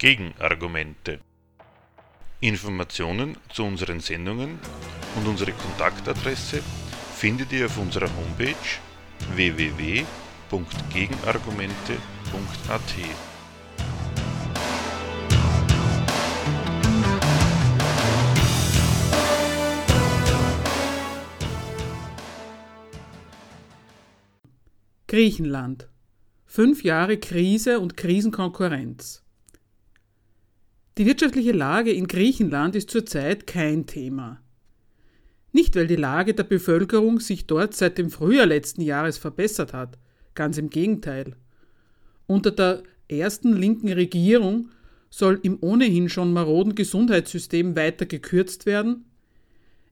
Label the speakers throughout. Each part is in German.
Speaker 1: Gegenargumente. Informationen zu unseren Sendungen und unsere Kontaktadresse findet ihr auf unserer Homepage www.gegenargumente.at.
Speaker 2: Griechenland. Fünf Jahre Krise und Krisenkonkurrenz. Die wirtschaftliche Lage in Griechenland ist zurzeit kein Thema. Nicht, weil die Lage der Bevölkerung sich dort seit dem Frühjahr letzten Jahres verbessert hat, ganz im Gegenteil. Unter der ersten linken Regierung soll im ohnehin schon maroden Gesundheitssystem weiter gekürzt werden.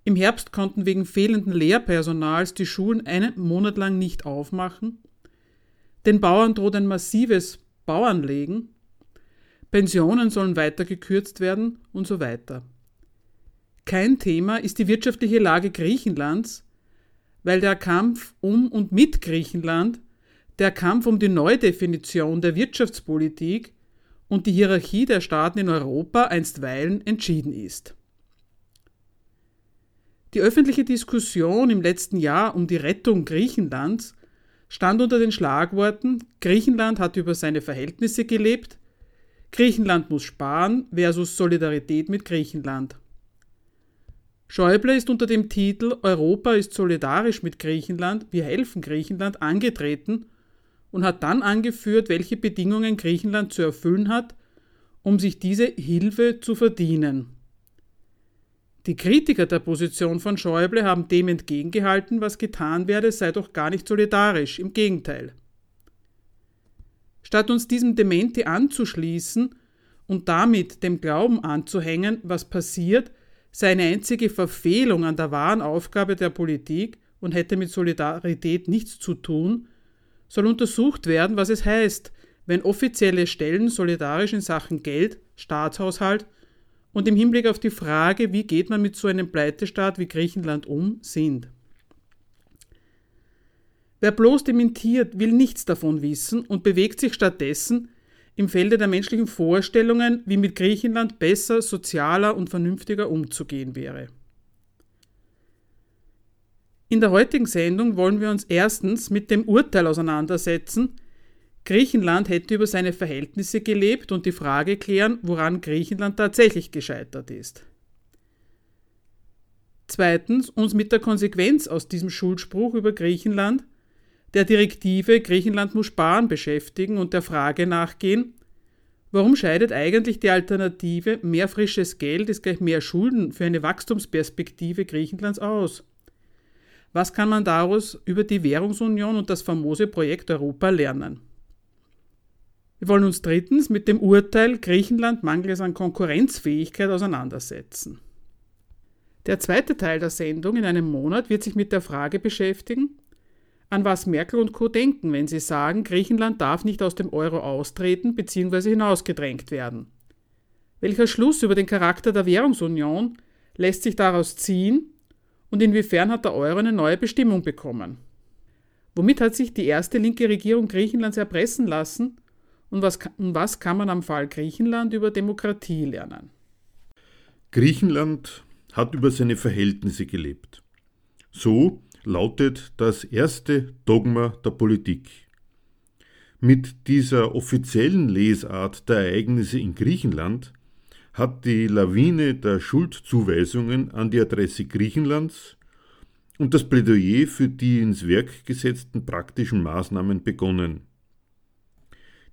Speaker 2: Im Herbst konnten wegen fehlenden Lehrpersonals die Schulen einen Monat lang nicht aufmachen. Den Bauern droht ein massives Bauernlegen, Pensionen sollen weiter gekürzt werden und so weiter. Kein Thema ist die wirtschaftliche Lage Griechenlands, weil der Kampf um und mit Griechenland, der Kampf um die Neudefinition der Wirtschaftspolitik und die Hierarchie der Staaten in Europa einstweilen entschieden ist. Die öffentliche Diskussion im letzten Jahr um die Rettung Griechenlands stand unter den Schlagworten Griechenland hat über seine Verhältnisse gelebt, Griechenland muss sparen versus Solidarität mit Griechenland. Schäuble ist unter dem Titel Europa ist solidarisch mit Griechenland, wir helfen Griechenland angetreten und hat dann angeführt, welche Bedingungen Griechenland zu erfüllen hat, um sich diese Hilfe zu verdienen. Die Kritiker der Position von Schäuble haben dem entgegengehalten, was getan werde, sei doch gar nicht solidarisch, im Gegenteil. Statt uns diesem Dementi anzuschließen und damit dem Glauben anzuhängen, was passiert, sei eine einzige Verfehlung an der wahren Aufgabe der Politik und hätte mit Solidarität nichts zu tun, soll untersucht werden, was es heißt, wenn offizielle Stellen solidarisch in Sachen Geld, Staatshaushalt und im Hinblick auf die Frage, wie geht man mit so einem Pleitestaat wie Griechenland um, sind. Wer bloß dementiert, will nichts davon wissen und bewegt sich stattdessen im Felde der menschlichen Vorstellungen, wie mit Griechenland besser, sozialer und vernünftiger umzugehen wäre. In der heutigen Sendung wollen wir uns erstens mit dem Urteil auseinandersetzen, Griechenland hätte über seine Verhältnisse gelebt und die Frage klären, woran Griechenland tatsächlich gescheitert ist. Zweitens uns mit der Konsequenz aus diesem Schuldspruch über Griechenland, der Direktive Griechenland muss sparen beschäftigen und der Frage nachgehen, warum scheidet eigentlich die Alternative mehr frisches Geld ist gleich mehr Schulden für eine Wachstumsperspektive Griechenlands aus? Was kann man daraus über die Währungsunion und das famose Projekt Europa lernen? Wir wollen uns drittens mit dem Urteil Griechenland mangels an Konkurrenzfähigkeit auseinandersetzen. Der zweite Teil der Sendung in einem Monat wird sich mit der Frage beschäftigen, an was Merkel und Co. denken, wenn sie sagen, Griechenland darf nicht aus dem Euro austreten bzw. hinausgedrängt werden. Welcher Schluss über den Charakter der Währungsunion lässt sich daraus ziehen und inwiefern hat der Euro eine neue Bestimmung bekommen? Womit hat sich die erste linke Regierung Griechenlands erpressen lassen und was, was kann man am Fall Griechenland über Demokratie lernen?
Speaker 3: Griechenland hat über seine Verhältnisse gelebt. So lautet das erste Dogma der Politik. Mit dieser offiziellen Lesart der Ereignisse in Griechenland hat die Lawine der Schuldzuweisungen an die Adresse Griechenlands und das Plädoyer für die ins Werk gesetzten praktischen Maßnahmen begonnen.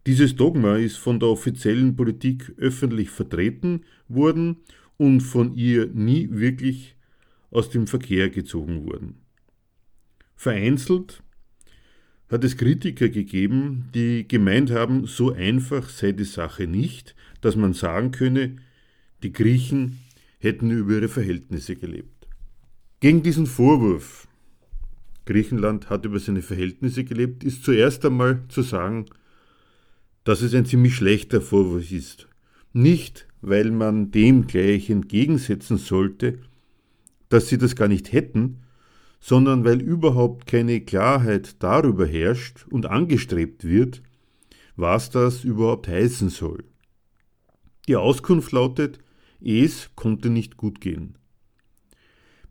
Speaker 3: Dieses Dogma ist von der offiziellen Politik öffentlich vertreten worden und von ihr nie wirklich aus dem Verkehr gezogen worden. Vereinzelt hat es Kritiker gegeben, die gemeint haben, so einfach sei die Sache nicht, dass man sagen könne, die Griechen hätten über ihre Verhältnisse gelebt. Gegen diesen Vorwurf, Griechenland hat über seine Verhältnisse gelebt, ist zuerst einmal zu sagen, dass es ein ziemlich schlechter Vorwurf ist. Nicht, weil man dem gleich entgegensetzen sollte, dass sie das gar nicht hätten, sondern weil überhaupt keine Klarheit darüber herrscht und angestrebt wird, was das überhaupt heißen soll. Die Auskunft lautet, es konnte nicht gut gehen.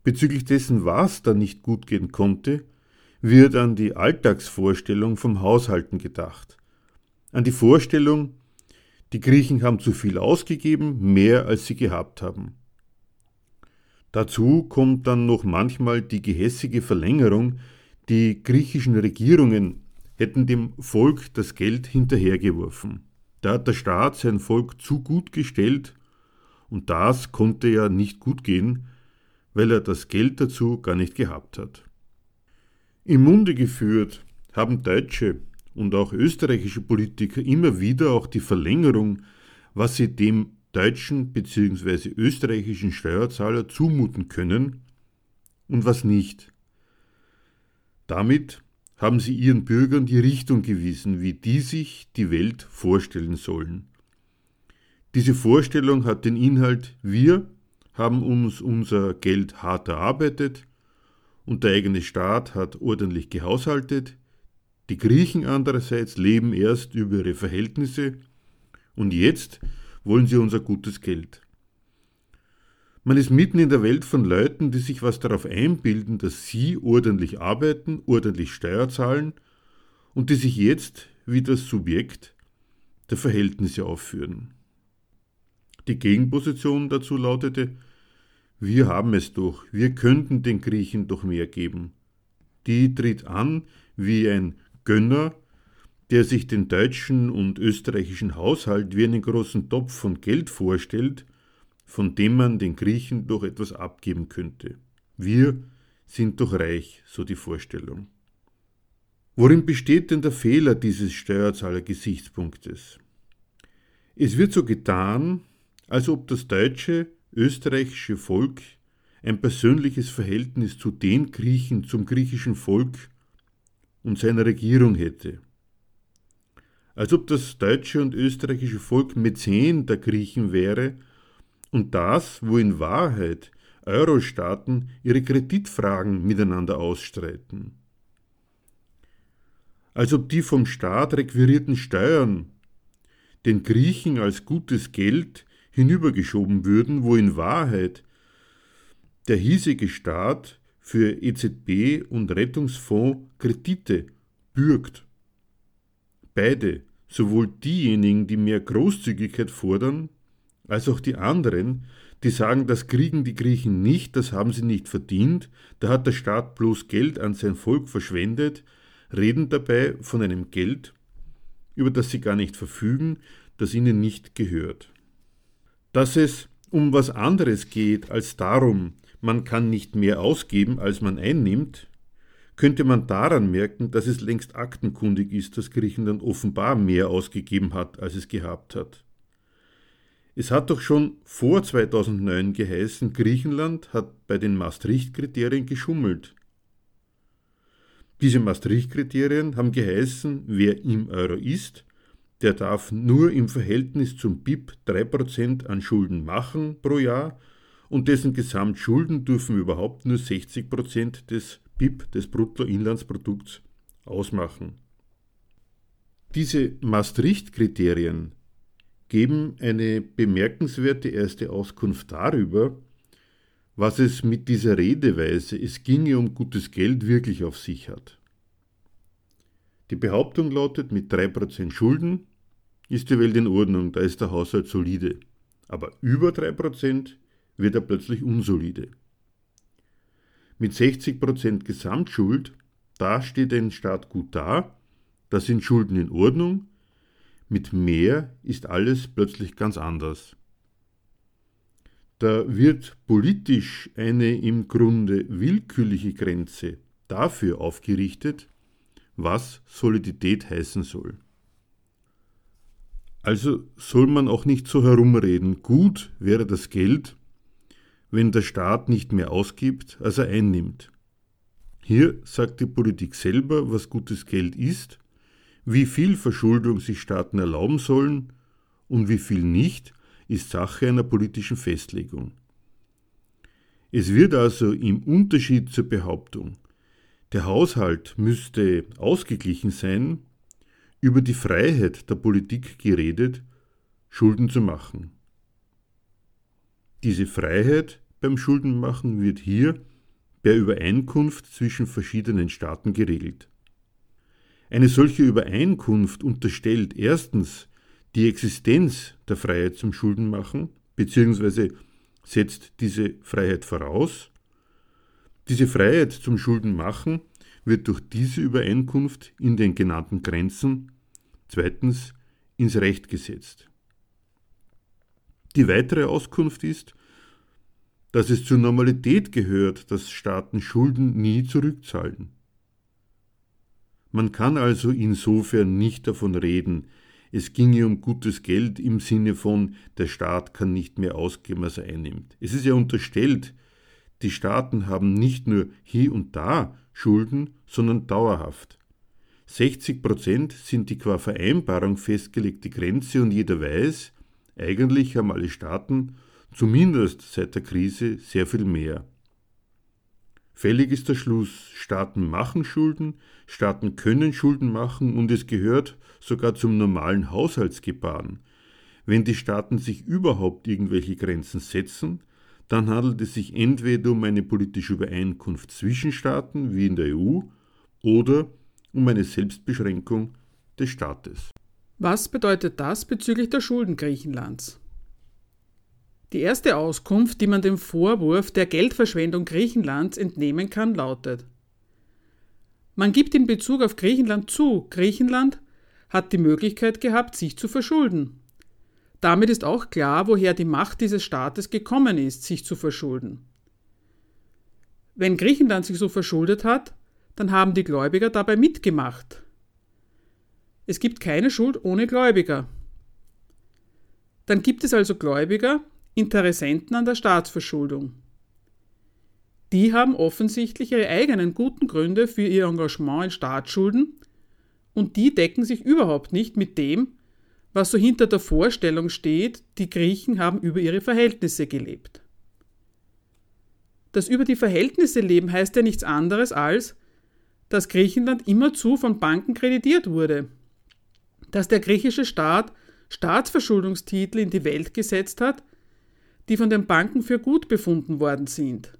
Speaker 3: Bezüglich dessen, was da nicht gut gehen konnte, wird an die Alltagsvorstellung vom Haushalten gedacht. An die Vorstellung, die Griechen haben zu viel ausgegeben, mehr als sie gehabt haben. Dazu kommt dann noch manchmal die gehässige Verlängerung, die griechischen Regierungen hätten dem Volk das Geld hinterhergeworfen. Da hat der Staat sein Volk zu gut gestellt und das konnte ja nicht gut gehen, weil er das Geld dazu gar nicht gehabt hat. Im Munde geführt haben deutsche und auch österreichische Politiker immer wieder auch die Verlängerung, was sie dem deutschen bzw. österreichischen Steuerzahler zumuten können und was nicht. Damit haben sie ihren Bürgern die Richtung gewiesen, wie die sich die Welt vorstellen sollen. Diese Vorstellung hat den Inhalt, wir haben uns unser Geld hart erarbeitet und der eigene Staat hat ordentlich gehaushaltet, die Griechen andererseits leben erst über ihre Verhältnisse und jetzt wollen sie unser gutes Geld. Man ist mitten in der Welt von Leuten, die sich was darauf einbilden, dass sie ordentlich arbeiten, ordentlich Steuer zahlen und die sich jetzt wie das Subjekt der Verhältnisse aufführen. Die Gegenposition dazu lautete, wir haben es doch, wir könnten den Griechen doch mehr geben. Die tritt an wie ein Gönner, der sich den deutschen und österreichischen Haushalt wie einen großen Topf von Geld vorstellt von dem man den Griechen doch etwas abgeben könnte. Wir sind doch reich, so die Vorstellung. Worin besteht denn der Fehler dieses Steuerzahler-Gesichtspunktes? Es wird so getan, als ob das deutsche, österreichische Volk ein persönliches Verhältnis zu den Griechen, zum griechischen Volk und seiner Regierung hätte. Als ob das deutsche und österreichische Volk Mäzen der Griechen wäre und das, wo in Wahrheit Euro-Staaten ihre Kreditfragen miteinander ausstreiten. Als ob die vom Staat requirierten Steuern den Griechen als gutes Geld hinübergeschoben würden, wo in Wahrheit der hiesige Staat für EZB und Rettungsfonds Kredite bürgt. Beide, sowohl diejenigen, die mehr Großzügigkeit fordern, als auch die anderen, die sagen, das kriegen die Griechen nicht, das haben sie nicht verdient, da hat der Staat bloß Geld an sein Volk verschwendet, reden dabei von einem Geld, über das sie gar nicht verfügen, das ihnen nicht gehört. Dass es um was anderes geht als darum, man kann nicht mehr ausgeben, als man einnimmt, könnte man daran merken, dass es längst aktenkundig ist, dass Griechenland offenbar mehr ausgegeben hat, als es gehabt hat. Es hat doch schon vor 2009 geheißen, Griechenland hat bei den Maastricht-Kriterien geschummelt. Diese Maastricht-Kriterien haben geheißen, wer im Euro ist, der darf nur im Verhältnis zum BIP 3% an Schulden machen pro Jahr und dessen Gesamtschulden dürfen überhaupt nur 60% des BIP, des Bruttoinlandsprodukts, ausmachen. Diese Maastricht-Kriterien geben eine bemerkenswerte erste Auskunft darüber, was es mit dieser Redeweise, es ginge um gutes Geld, wirklich auf sich hat. Die Behauptung lautet, mit 3% Schulden ist die Welt in Ordnung, da ist der Haushalt solide. Aber über 3% wird er plötzlich unsolide. Mit 60% Gesamtschuld, da steht ein Staat gut da, da sind Schulden in Ordnung, mit mehr ist alles plötzlich ganz anders. Da wird politisch eine im Grunde willkürliche Grenze dafür aufgerichtet, was Solidität heißen soll. Also soll man auch nicht so herumreden, gut wäre das Geld, wenn der Staat nicht mehr ausgibt, als er einnimmt. Hier sagt die Politik selber, was gutes Geld ist wie viel Verschuldung sich Staaten erlauben sollen und wie viel nicht, ist Sache einer politischen Festlegung. Es wird also im Unterschied zur Behauptung, der Haushalt müsste ausgeglichen sein, über die Freiheit der Politik geredet, Schulden zu machen. Diese Freiheit beim Schuldenmachen wird hier per Übereinkunft zwischen verschiedenen Staaten geregelt. Eine solche Übereinkunft unterstellt erstens die Existenz der Freiheit zum Schuldenmachen bzw. setzt diese Freiheit voraus. Diese Freiheit zum Schuldenmachen wird durch diese Übereinkunft in den genannten Grenzen zweitens ins Recht gesetzt. Die weitere Auskunft ist, dass es zur Normalität gehört, dass Staaten Schulden nie zurückzahlen. Man kann also insofern nicht davon reden, es ginge um gutes Geld im Sinne von, der Staat kann nicht mehr ausgeben, als er einnimmt. Es ist ja unterstellt, die Staaten haben nicht nur hier und da Schulden, sondern dauerhaft. 60 Prozent sind die qua Vereinbarung festgelegte Grenze und jeder weiß, eigentlich haben alle Staaten, zumindest seit der Krise, sehr viel mehr. Fällig ist der Schluss, Staaten machen Schulden, Staaten können Schulden machen und es gehört sogar zum normalen Haushaltsgebaren. Wenn die Staaten sich überhaupt irgendwelche Grenzen setzen, dann handelt es sich entweder um eine politische Übereinkunft zwischen Staaten wie in der EU oder um eine Selbstbeschränkung des Staates.
Speaker 2: Was bedeutet das bezüglich der Schulden Griechenlands? Die erste Auskunft, die man dem Vorwurf der Geldverschwendung Griechenlands entnehmen kann, lautet Man gibt in Bezug auf Griechenland zu, Griechenland hat die Möglichkeit gehabt, sich zu verschulden. Damit ist auch klar, woher die Macht dieses Staates gekommen ist, sich zu verschulden. Wenn Griechenland sich so verschuldet hat, dann haben die Gläubiger dabei mitgemacht. Es gibt keine Schuld ohne Gläubiger. Dann gibt es also Gläubiger, Interessenten an der Staatsverschuldung. Die haben offensichtlich ihre eigenen guten Gründe für ihr Engagement in Staatsschulden und die decken sich überhaupt nicht mit dem, was so hinter der Vorstellung steht, die Griechen haben über ihre Verhältnisse gelebt. Das über die Verhältnisse leben heißt ja nichts anderes als, dass Griechenland immerzu von Banken kreditiert wurde, dass der griechische Staat Staatsverschuldungstitel in die Welt gesetzt hat, die von den Banken für gut befunden worden sind.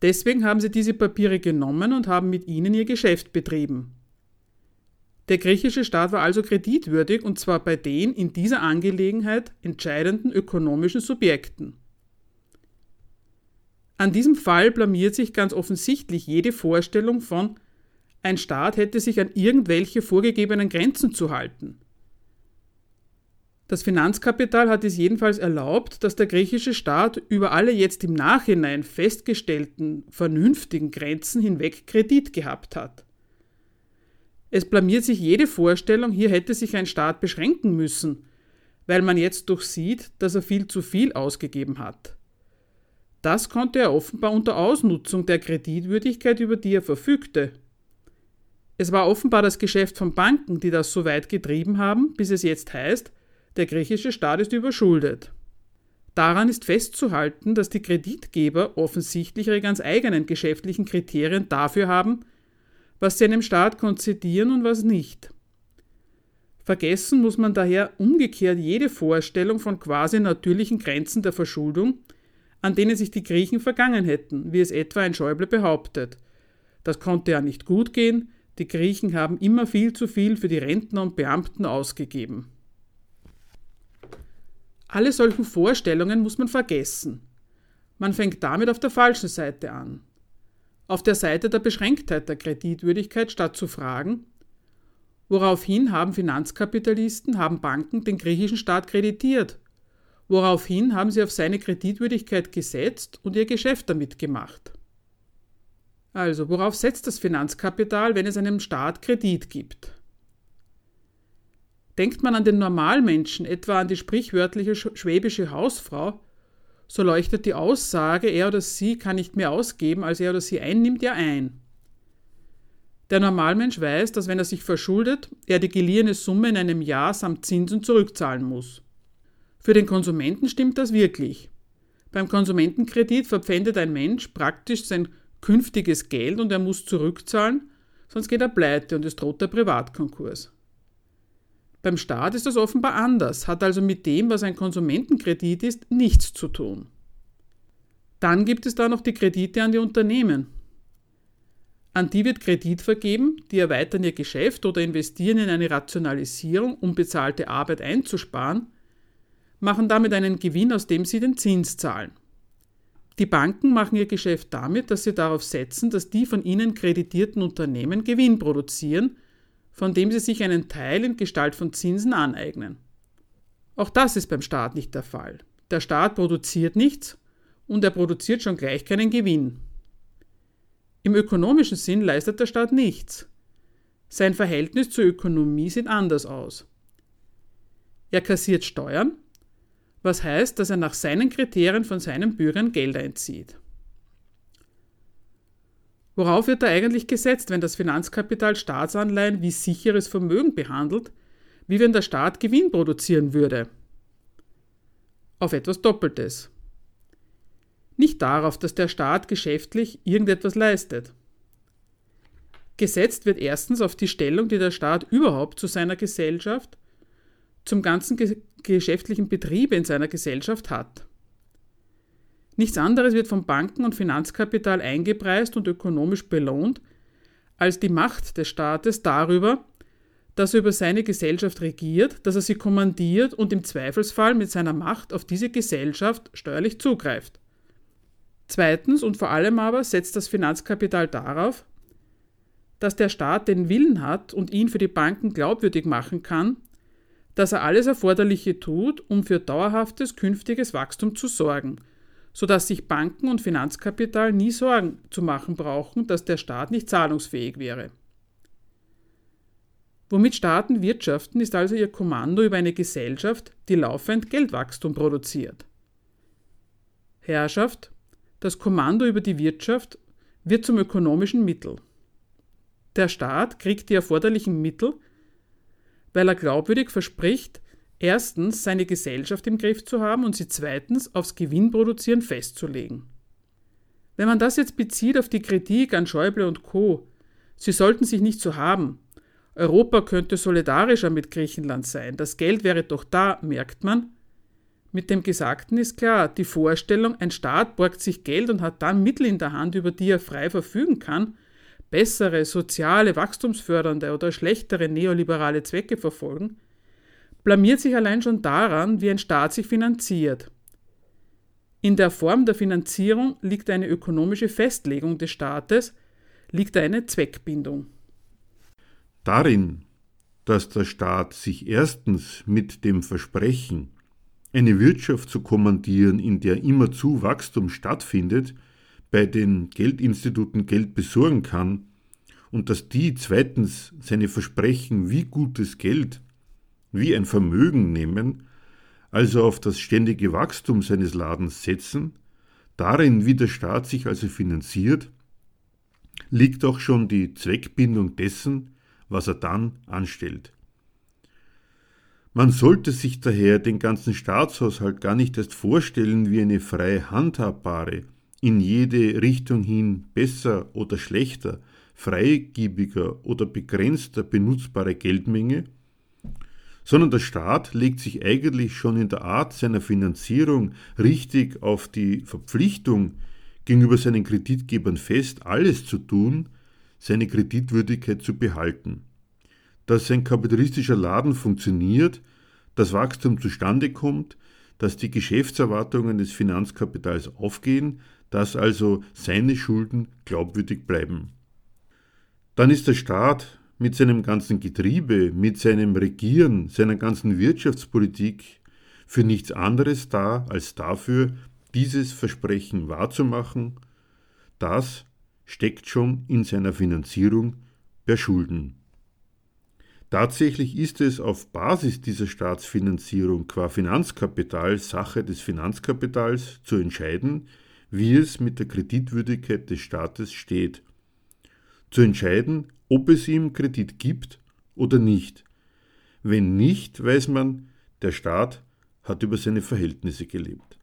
Speaker 2: Deswegen haben sie diese Papiere genommen und haben mit ihnen ihr Geschäft betrieben. Der griechische Staat war also kreditwürdig und zwar bei den in dieser Angelegenheit entscheidenden ökonomischen Subjekten. An diesem Fall blamiert sich ganz offensichtlich jede Vorstellung von, ein Staat hätte sich an irgendwelche vorgegebenen Grenzen zu halten. Das Finanzkapital hat es jedenfalls erlaubt, dass der griechische Staat über alle jetzt im Nachhinein festgestellten vernünftigen Grenzen hinweg Kredit gehabt hat. Es blamiert sich jede Vorstellung, hier hätte sich ein Staat beschränken müssen, weil man jetzt durchsieht, dass er viel zu viel ausgegeben hat. Das konnte er offenbar unter Ausnutzung der Kreditwürdigkeit, über die er verfügte. Es war offenbar das Geschäft von Banken, die das so weit getrieben haben, bis es jetzt heißt, der griechische Staat ist überschuldet. Daran ist festzuhalten, dass die Kreditgeber offensichtlich ihre ganz eigenen geschäftlichen Kriterien dafür haben, was sie einem Staat konzedieren und was nicht. Vergessen muss man daher umgekehrt jede Vorstellung von quasi natürlichen Grenzen der Verschuldung, an denen sich die Griechen vergangen hätten, wie es etwa ein Schäuble behauptet. Das konnte ja nicht gut gehen, die Griechen haben immer viel zu viel für die Rentner und Beamten ausgegeben. Alle solchen Vorstellungen muss man vergessen. Man fängt damit auf der falschen Seite an. Auf der Seite der Beschränktheit der Kreditwürdigkeit statt zu fragen, woraufhin haben Finanzkapitalisten, haben Banken den griechischen Staat kreditiert, woraufhin haben sie auf seine Kreditwürdigkeit gesetzt und ihr Geschäft damit gemacht. Also, worauf setzt das Finanzkapital, wenn es einem Staat Kredit gibt? Denkt man an den Normalmenschen, etwa an die sprichwörtliche schwäbische Hausfrau, so leuchtet die Aussage, er oder sie kann nicht mehr ausgeben, als er oder sie einnimmt, ja ein. Der Normalmensch weiß, dass wenn er sich verschuldet, er die geliehene Summe in einem Jahr samt Zinsen zurückzahlen muss. Für den Konsumenten stimmt das wirklich. Beim Konsumentenkredit verpfändet ein Mensch praktisch sein künftiges Geld und er muss zurückzahlen, sonst geht er pleite und es droht der Privatkonkurs. Beim Staat ist das offenbar anders, hat also mit dem, was ein Konsumentenkredit ist, nichts zu tun. Dann gibt es da noch die Kredite an die Unternehmen. An die wird Kredit vergeben, die erweitern ihr Geschäft oder investieren in eine Rationalisierung, um bezahlte Arbeit einzusparen, machen damit einen Gewinn, aus dem sie den Zins zahlen. Die Banken machen ihr Geschäft damit, dass sie darauf setzen, dass die von ihnen kreditierten Unternehmen Gewinn produzieren von dem sie sich einen Teil in Gestalt von Zinsen aneignen. Auch das ist beim Staat nicht der Fall. Der Staat produziert nichts und er produziert schon gleich keinen Gewinn. Im ökonomischen Sinn leistet der Staat nichts. Sein Verhältnis zur Ökonomie sieht anders aus. Er kassiert Steuern, was heißt, dass er nach seinen Kriterien von seinen Bürgern Geld einzieht. Worauf wird da eigentlich gesetzt, wenn das Finanzkapital Staatsanleihen wie sicheres Vermögen behandelt, wie wenn der Staat Gewinn produzieren würde? Auf etwas Doppeltes. Nicht darauf, dass der Staat geschäftlich irgendetwas leistet. Gesetzt wird erstens auf die Stellung, die der Staat überhaupt zu seiner Gesellschaft, zum ganzen geschäftlichen Betrieb in seiner Gesellschaft hat. Nichts anderes wird von Banken und Finanzkapital eingepreist und ökonomisch belohnt, als die Macht des Staates darüber, dass er über seine Gesellschaft regiert, dass er sie kommandiert und im Zweifelsfall mit seiner Macht auf diese Gesellschaft steuerlich zugreift. Zweitens und vor allem aber setzt das Finanzkapital darauf, dass der Staat den Willen hat und ihn für die Banken glaubwürdig machen kann, dass er alles Erforderliche tut, um für dauerhaftes künftiges Wachstum zu sorgen – sodass sich Banken und Finanzkapital nie Sorgen zu machen brauchen, dass der Staat nicht zahlungsfähig wäre. Womit Staaten wirtschaften, ist also ihr Kommando über eine Gesellschaft, die laufend Geldwachstum produziert. Herrschaft, das Kommando über die Wirtschaft, wird zum ökonomischen Mittel. Der Staat kriegt die erforderlichen Mittel, weil er glaubwürdig verspricht, erstens seine Gesellschaft im Griff zu haben und sie zweitens aufs Gewinnproduzieren festzulegen. Wenn man das jetzt bezieht auf die Kritik an Schäuble und Co., sie sollten sich nicht so haben. Europa könnte solidarischer mit Griechenland sein, das Geld wäre doch da, merkt man. Mit dem Gesagten ist klar, die Vorstellung, ein Staat borgt sich Geld und hat dann Mittel in der Hand, über die er frei verfügen kann, bessere, soziale, wachstumsfördernde oder schlechtere neoliberale Zwecke verfolgen, blamiert sich allein schon daran, wie ein Staat sich finanziert. In der Form der Finanzierung liegt eine ökonomische Festlegung des Staates, liegt eine Zweckbindung.
Speaker 3: Darin, dass der Staat sich erstens mit dem Versprechen, eine Wirtschaft zu kommandieren, in der immerzu Wachstum stattfindet, bei den Geldinstituten Geld besorgen kann, und dass die zweitens seine Versprechen wie gutes Geld wie ein Vermögen nehmen, also auf das ständige Wachstum seines Ladens setzen, darin, wie der Staat sich also finanziert, liegt auch schon die Zweckbindung dessen, was er dann anstellt. Man sollte sich daher den ganzen Staatshaushalt gar nicht erst vorstellen wie eine frei handhabbare, in jede Richtung hin besser oder schlechter, freigebiger oder begrenzter benutzbare Geldmenge, sondern der Staat legt sich eigentlich schon in der Art seiner Finanzierung richtig auf die Verpflichtung gegenüber seinen Kreditgebern fest, alles zu tun, seine Kreditwürdigkeit zu behalten. Dass sein kapitalistischer Laden funktioniert, dass Wachstum zustande kommt, dass die Geschäftserwartungen des Finanzkapitals aufgehen, dass also seine Schulden glaubwürdig bleiben. Dann ist der Staat mit seinem ganzen Getriebe, mit seinem Regieren, seiner ganzen Wirtschaftspolitik für nichts anderes da, als dafür, dieses Versprechen wahrzumachen, das steckt schon in seiner Finanzierung per Schulden. Tatsächlich ist es auf Basis dieser Staatsfinanzierung qua Finanzkapital Sache des Finanzkapitals zu entscheiden, wie es mit der Kreditwürdigkeit des Staates steht. Zu entscheiden, ob es ihm Kredit gibt oder nicht. Wenn nicht, weiß man, der Staat hat über seine Verhältnisse gelebt.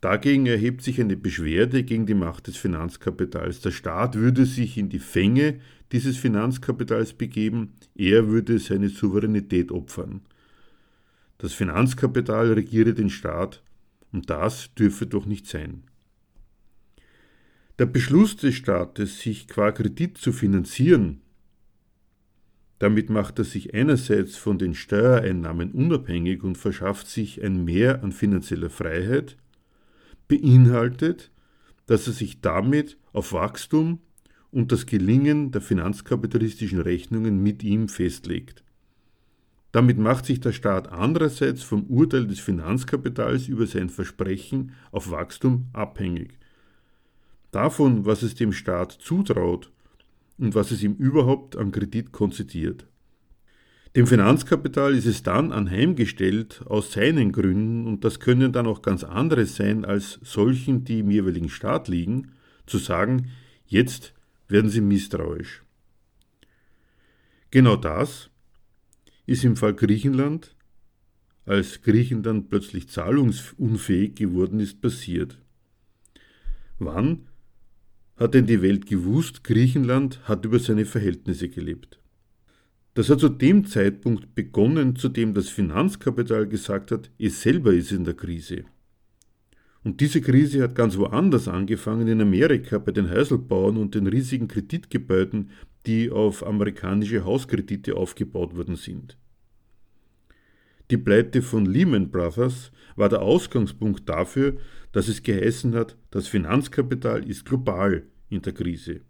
Speaker 3: Dagegen erhebt sich eine Beschwerde gegen die Macht des Finanzkapitals. Der Staat würde sich in die Fänge dieses Finanzkapitals begeben, er würde seine Souveränität opfern. Das Finanzkapital regiere den Staat und das dürfe doch nicht sein. Der Beschluss des Staates, sich qua Kredit zu finanzieren, damit macht er sich einerseits von den Steuereinnahmen unabhängig und verschafft sich ein Mehr an finanzieller Freiheit, beinhaltet, dass er sich damit auf Wachstum und das Gelingen der finanzkapitalistischen Rechnungen mit ihm festlegt. Damit macht sich der Staat andererseits vom Urteil des Finanzkapitals über sein Versprechen auf Wachstum abhängig. Davon, was es dem Staat zutraut und was es ihm überhaupt an Kredit konzidiert. Dem Finanzkapital ist es dann anheimgestellt aus seinen Gründen, und das können dann auch ganz andere sein als solchen, die im jeweiligen Staat liegen, zu sagen, jetzt werden sie misstrauisch. Genau das ist im Fall Griechenland, als Griechenland plötzlich zahlungsunfähig geworden ist, passiert. Wann hat denn die Welt gewusst, Griechenland hat über seine Verhältnisse gelebt? Das hat zu dem Zeitpunkt begonnen, zu dem das Finanzkapital gesagt hat, es selber ist in der Krise. Und diese Krise hat ganz woanders angefangen, in Amerika bei den Häuselbauern und den riesigen Kreditgebäuden, die auf amerikanische Hauskredite aufgebaut worden sind. Die Pleite von Lehman Brothers war der Ausgangspunkt dafür, dass es geheißen hat, das Finanzkapital ist global in der Krise.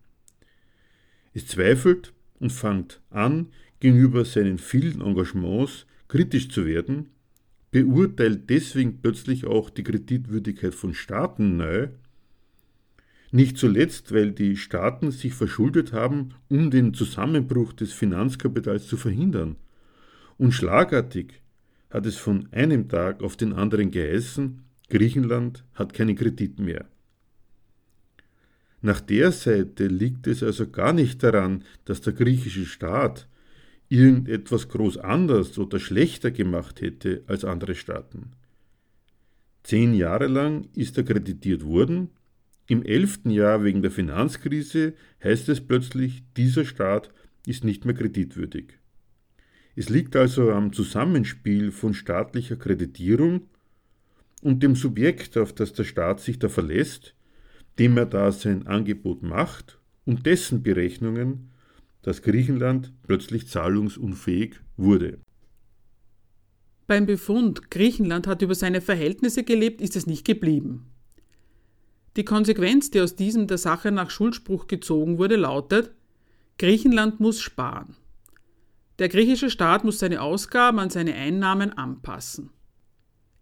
Speaker 3: Es zweifelt und fängt an, gegenüber seinen vielen Engagements kritisch zu werden, beurteilt deswegen plötzlich auch die Kreditwürdigkeit von Staaten neu, nicht zuletzt, weil die Staaten sich verschuldet haben, um den Zusammenbruch des Finanzkapitals zu verhindern. Und schlagartig hat es von einem Tag auf den anderen geheißen, Griechenland hat keinen Kredit mehr. Nach der Seite liegt es also gar nicht daran, dass der griechische Staat irgendetwas groß anders oder schlechter gemacht hätte als andere Staaten. Zehn Jahre lang ist er kreditiert worden, im elften Jahr wegen der Finanzkrise heißt es plötzlich, dieser Staat ist nicht mehr kreditwürdig. Es liegt also am Zusammenspiel von staatlicher Kreditierung und dem Subjekt, auf das der Staat sich da verlässt, dem er da sein Angebot macht und dessen Berechnungen dass Griechenland plötzlich zahlungsunfähig wurde.
Speaker 2: Beim Befund, Griechenland hat über seine Verhältnisse gelebt, ist es nicht geblieben. Die Konsequenz, die aus diesem der Sache nach Schuldspruch gezogen wurde, lautet, Griechenland muss sparen. Der griechische Staat muss seine Ausgaben an seine Einnahmen anpassen.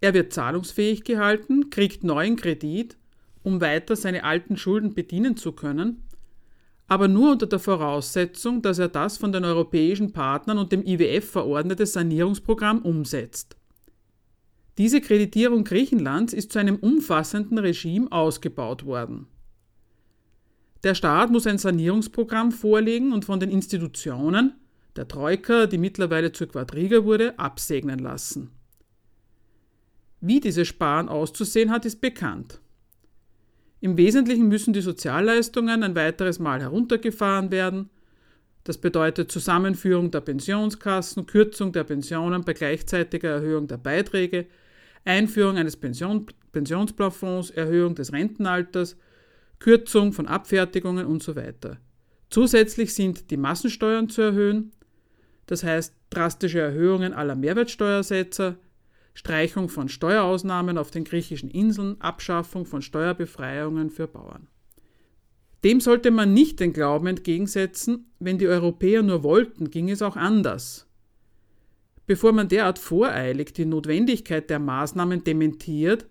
Speaker 2: Er wird zahlungsfähig gehalten, kriegt neuen Kredit, um weiter seine alten Schulden bedienen zu können, aber nur unter der Voraussetzung, dass er das von den europäischen Partnern und dem IWF verordnete Sanierungsprogramm umsetzt. Diese Kreditierung Griechenlands ist zu einem umfassenden Regime ausgebaut worden. Der Staat muss ein Sanierungsprogramm vorlegen und von den Institutionen, der Troika, die mittlerweile zur Quadriga wurde, absegnen lassen. Wie dieses Sparen auszusehen hat, ist bekannt. Im Wesentlichen müssen die Sozialleistungen ein weiteres Mal heruntergefahren werden. Das bedeutet Zusammenführung der Pensionskassen, Kürzung der Pensionen bei gleichzeitiger Erhöhung der Beiträge, Einführung eines Pension Pensionsplafonds, Erhöhung des Rentenalters, Kürzung von Abfertigungen und so weiter. Zusätzlich sind die Massensteuern zu erhöhen, das heißt drastische Erhöhungen aller Mehrwertsteuersätze, Streichung von Steuerausnahmen auf den griechischen Inseln, Abschaffung von Steuerbefreiungen für Bauern. Dem sollte man nicht den Glauben entgegensetzen, wenn die Europäer nur wollten, ging es auch anders. Bevor man derart voreilig die Notwendigkeit der Maßnahmen dementiert,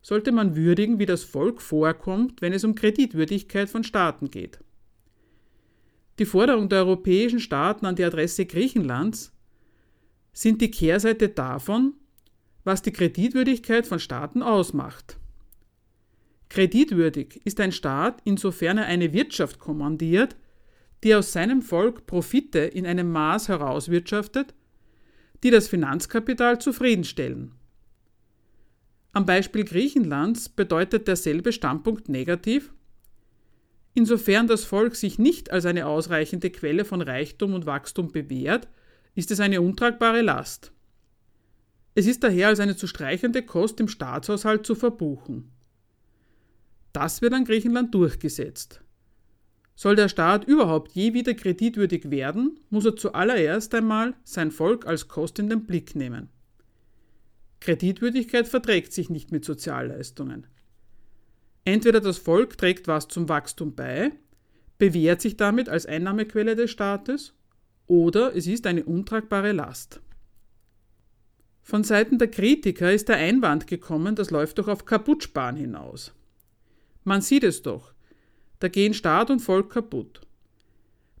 Speaker 2: sollte man würdigen, wie das Volk vorkommt, wenn es um Kreditwürdigkeit von Staaten geht. Die Forderung der europäischen Staaten an die Adresse Griechenlands sind die Kehrseite davon, was die Kreditwürdigkeit von Staaten ausmacht. Kreditwürdig ist ein Staat, insofern er eine Wirtschaft kommandiert, die aus seinem Volk Profite in einem Maß herauswirtschaftet, die das Finanzkapital zufriedenstellen. Am Beispiel Griechenlands bedeutet derselbe Standpunkt negativ, Insofern das Volk sich nicht als eine ausreichende Quelle von Reichtum und Wachstum bewährt, ist es eine untragbare Last. Es ist daher als eine zu streichende Kost im Staatshaushalt zu verbuchen. Das wird an Griechenland durchgesetzt. Soll der Staat überhaupt je wieder kreditwürdig werden, muss er zuallererst einmal sein Volk als Kost in den Blick nehmen. Kreditwürdigkeit verträgt sich nicht mit Sozialleistungen. Entweder das Volk trägt was zum Wachstum bei, bewährt sich damit als Einnahmequelle des Staates, oder es ist eine untragbare Last. Von Seiten der Kritiker ist der Einwand gekommen, das läuft doch auf Kaputtsparen hinaus. Man sieht es doch, da gehen Staat und Volk kaputt.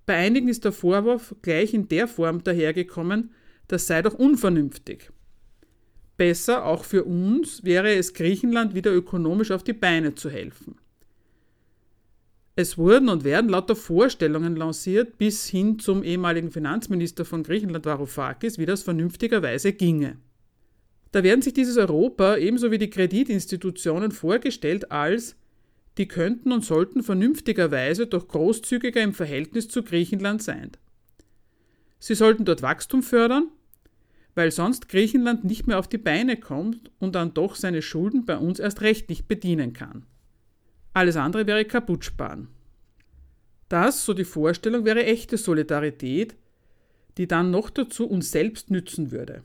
Speaker 2: Bei einigen ist der Vorwurf gleich in der Form dahergekommen, das sei doch unvernünftig. Besser, auch für uns, wäre es Griechenland wieder ökonomisch auf die Beine zu helfen. Es wurden und werden lauter Vorstellungen lanciert, bis hin zum ehemaligen Finanzminister von Griechenland Varoufakis, wie das vernünftigerweise ginge. Da werden sich dieses Europa ebenso wie die Kreditinstitutionen vorgestellt als die könnten und sollten vernünftigerweise doch großzügiger im Verhältnis zu Griechenland sein. Sie sollten dort Wachstum fördern, weil sonst Griechenland nicht mehr auf die Beine kommt und dann doch seine Schulden bei uns erst recht nicht bedienen kann. Alles andere wäre kaputtsparen. Das, so die Vorstellung, wäre echte Solidarität, die dann noch dazu uns selbst nützen würde.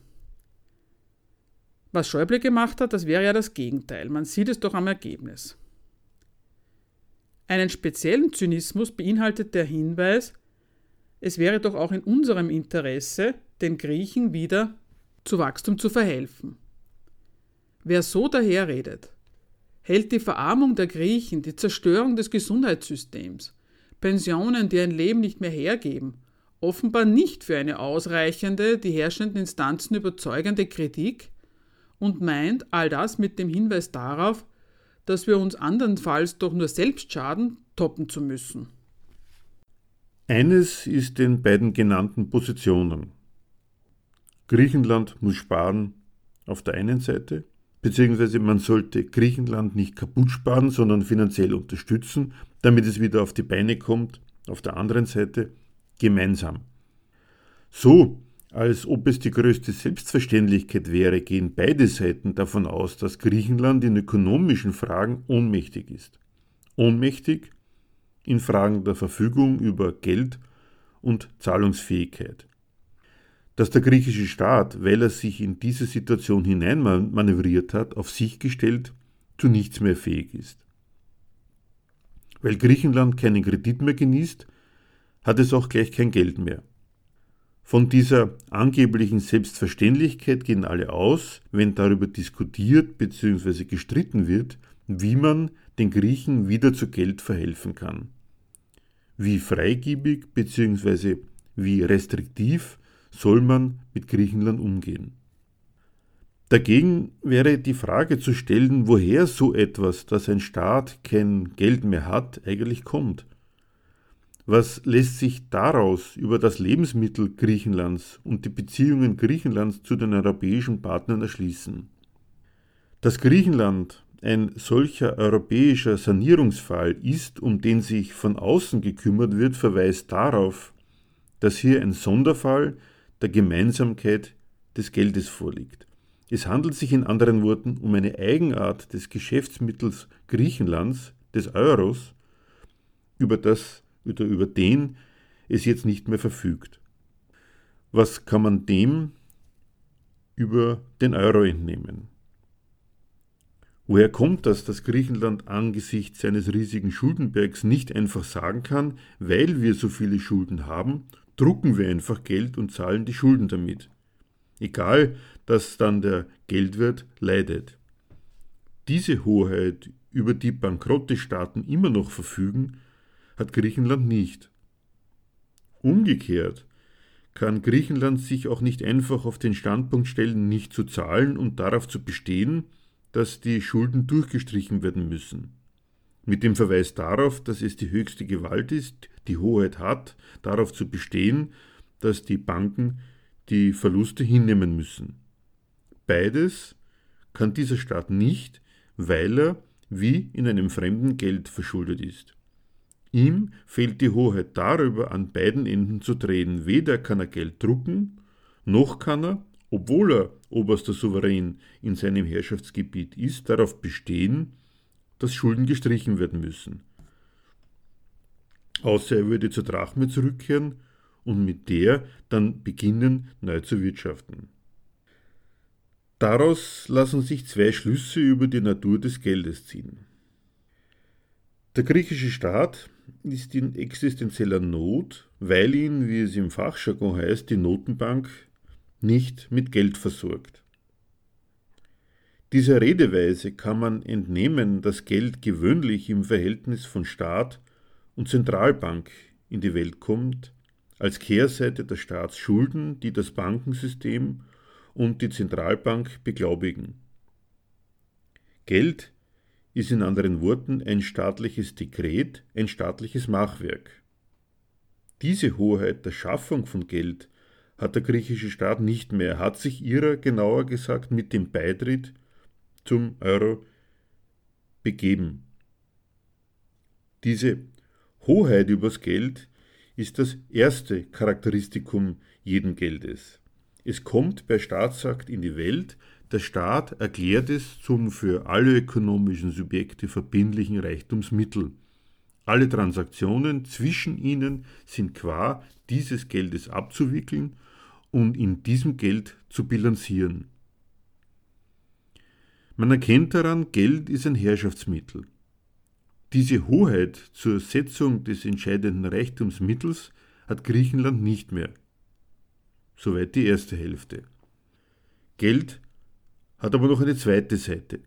Speaker 2: Was Schäuble gemacht hat, das wäre ja das Gegenteil. Man sieht es doch am Ergebnis. Einen speziellen Zynismus beinhaltet der Hinweis, es wäre doch auch in unserem Interesse, den Griechen wieder zu Wachstum zu verhelfen. Wer so daherredet, hält die Verarmung der Griechen, die Zerstörung des Gesundheitssystems, Pensionen, die ein Leben nicht mehr hergeben, offenbar nicht für eine ausreichende, die herrschenden Instanzen überzeugende Kritik und meint all das mit dem Hinweis darauf, dass wir uns andernfalls doch nur selbst schaden, toppen zu müssen.
Speaker 3: Eines ist den beiden genannten Positionen. Griechenland muss sparen auf der einen Seite, beziehungsweise man sollte Griechenland nicht kaputt sparen, sondern finanziell unterstützen, damit es wieder auf die Beine kommt, auf der anderen Seite gemeinsam. So, als ob es die größte Selbstverständlichkeit wäre, gehen beide Seiten davon aus, dass Griechenland in ökonomischen Fragen ohnmächtig ist. Ohnmächtig in Fragen der Verfügung über Geld und Zahlungsfähigkeit. Dass der griechische Staat, weil er sich in diese Situation hineinmanövriert hat, auf sich gestellt zu nichts mehr fähig ist. Weil Griechenland keinen Kredit mehr genießt, hat es auch gleich kein Geld mehr. Von dieser angeblichen Selbstverständlichkeit gehen alle aus, wenn darüber diskutiert bzw. gestritten wird, wie man den Griechen wieder zu Geld verhelfen kann wie freigebig bzw. wie restriktiv soll man mit Griechenland umgehen. Dagegen wäre die Frage zu stellen, woher so etwas, dass ein Staat kein Geld mehr hat, eigentlich kommt. Was lässt sich daraus über das Lebensmittel Griechenlands und die Beziehungen Griechenlands zu den europäischen Partnern erschließen? Dass Griechenland ein solcher europäischer Sanierungsfall ist, um den sich von außen gekümmert wird, verweist darauf, dass hier ein Sonderfall der Gemeinsamkeit des Geldes vorliegt. Es handelt sich in anderen Worten um eine Eigenart des Geschäftsmittels Griechenlands, des Euros, über das oder über den es jetzt nicht mehr verfügt. Was kann man dem über den Euro entnehmen? Woher kommt das, dass Griechenland angesichts seines riesigen Schuldenbergs nicht einfach sagen kann, weil wir so viele Schulden haben, drucken wir einfach Geld und zahlen die Schulden damit. Egal, dass dann der Geldwert leidet. Diese Hoheit, über die bankrotte Staaten immer noch verfügen, hat Griechenland nicht. Umgekehrt kann Griechenland sich auch nicht einfach auf den Standpunkt stellen, nicht zu zahlen und darauf zu bestehen, dass die Schulden durchgestrichen werden müssen. Mit dem Verweis darauf, dass es die höchste Gewalt ist, die Hoheit hat, darauf zu bestehen, dass die Banken die Verluste hinnehmen müssen. Beides kann dieser Staat nicht, weil er wie in einem fremden Geld verschuldet ist. Ihm fehlt die Hoheit darüber, an beiden Enden zu drehen. Weder kann er Geld drucken, noch kann er, obwohl er oberster Souverän in seinem Herrschaftsgebiet ist, darauf bestehen, dass Schulden gestrichen werden müssen. Außer er würde zur Drachme zurückkehren und mit der dann beginnen, neu zu wirtschaften. Daraus lassen sich zwei Schlüsse über die Natur des Geldes ziehen. Der griechische Staat ist in existenzieller Not, weil ihn, wie es im Fachjargon heißt, die Notenbank nicht mit Geld versorgt. Dieser Redeweise kann man entnehmen, dass Geld gewöhnlich im Verhältnis von Staat und Zentralbank in die Welt kommt, als Kehrseite der Staatsschulden, die das Bankensystem und die Zentralbank beglaubigen. Geld ist in anderen Worten ein staatliches Dekret, ein staatliches Machwerk. Diese Hoheit der Schaffung von Geld hat der griechische Staat nicht mehr, hat sich ihrer, genauer gesagt, mit dem Beitritt zum Euro begeben. Diese Hoheit übers Geld ist das erste Charakteristikum jeden Geldes. Es kommt bei Staatsakt in die Welt, der Staat erklärt es zum für alle ökonomischen Subjekte verbindlichen Reichtumsmittel. Alle Transaktionen zwischen ihnen sind qua dieses Geldes abzuwickeln und in diesem Geld zu bilanzieren. Man erkennt daran, Geld ist ein Herrschaftsmittel. Diese Hoheit zur Setzung des entscheidenden Reichtumsmittels hat Griechenland nicht mehr. Soweit die erste Hälfte. Geld hat aber noch eine zweite Seite.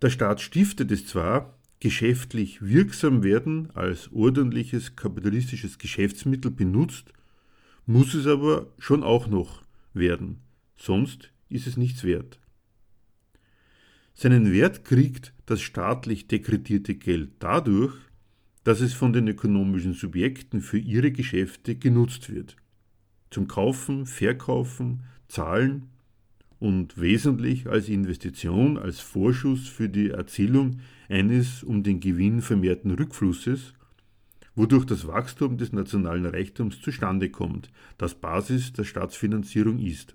Speaker 3: Der Staat stiftet es zwar, geschäftlich wirksam werden als ordentliches kapitalistisches Geschäftsmittel benutzt, muss es aber schon auch noch werden, sonst ist es nichts wert. Seinen Wert kriegt das staatlich dekretierte Geld dadurch, dass es von den ökonomischen Subjekten für ihre Geschäfte genutzt wird. Zum Kaufen, Verkaufen, Zahlen und wesentlich als Investition, als Vorschuss für die Erzielung eines um den Gewinn vermehrten Rückflusses wodurch das Wachstum des nationalen Reichtums zustande kommt, das Basis der Staatsfinanzierung ist.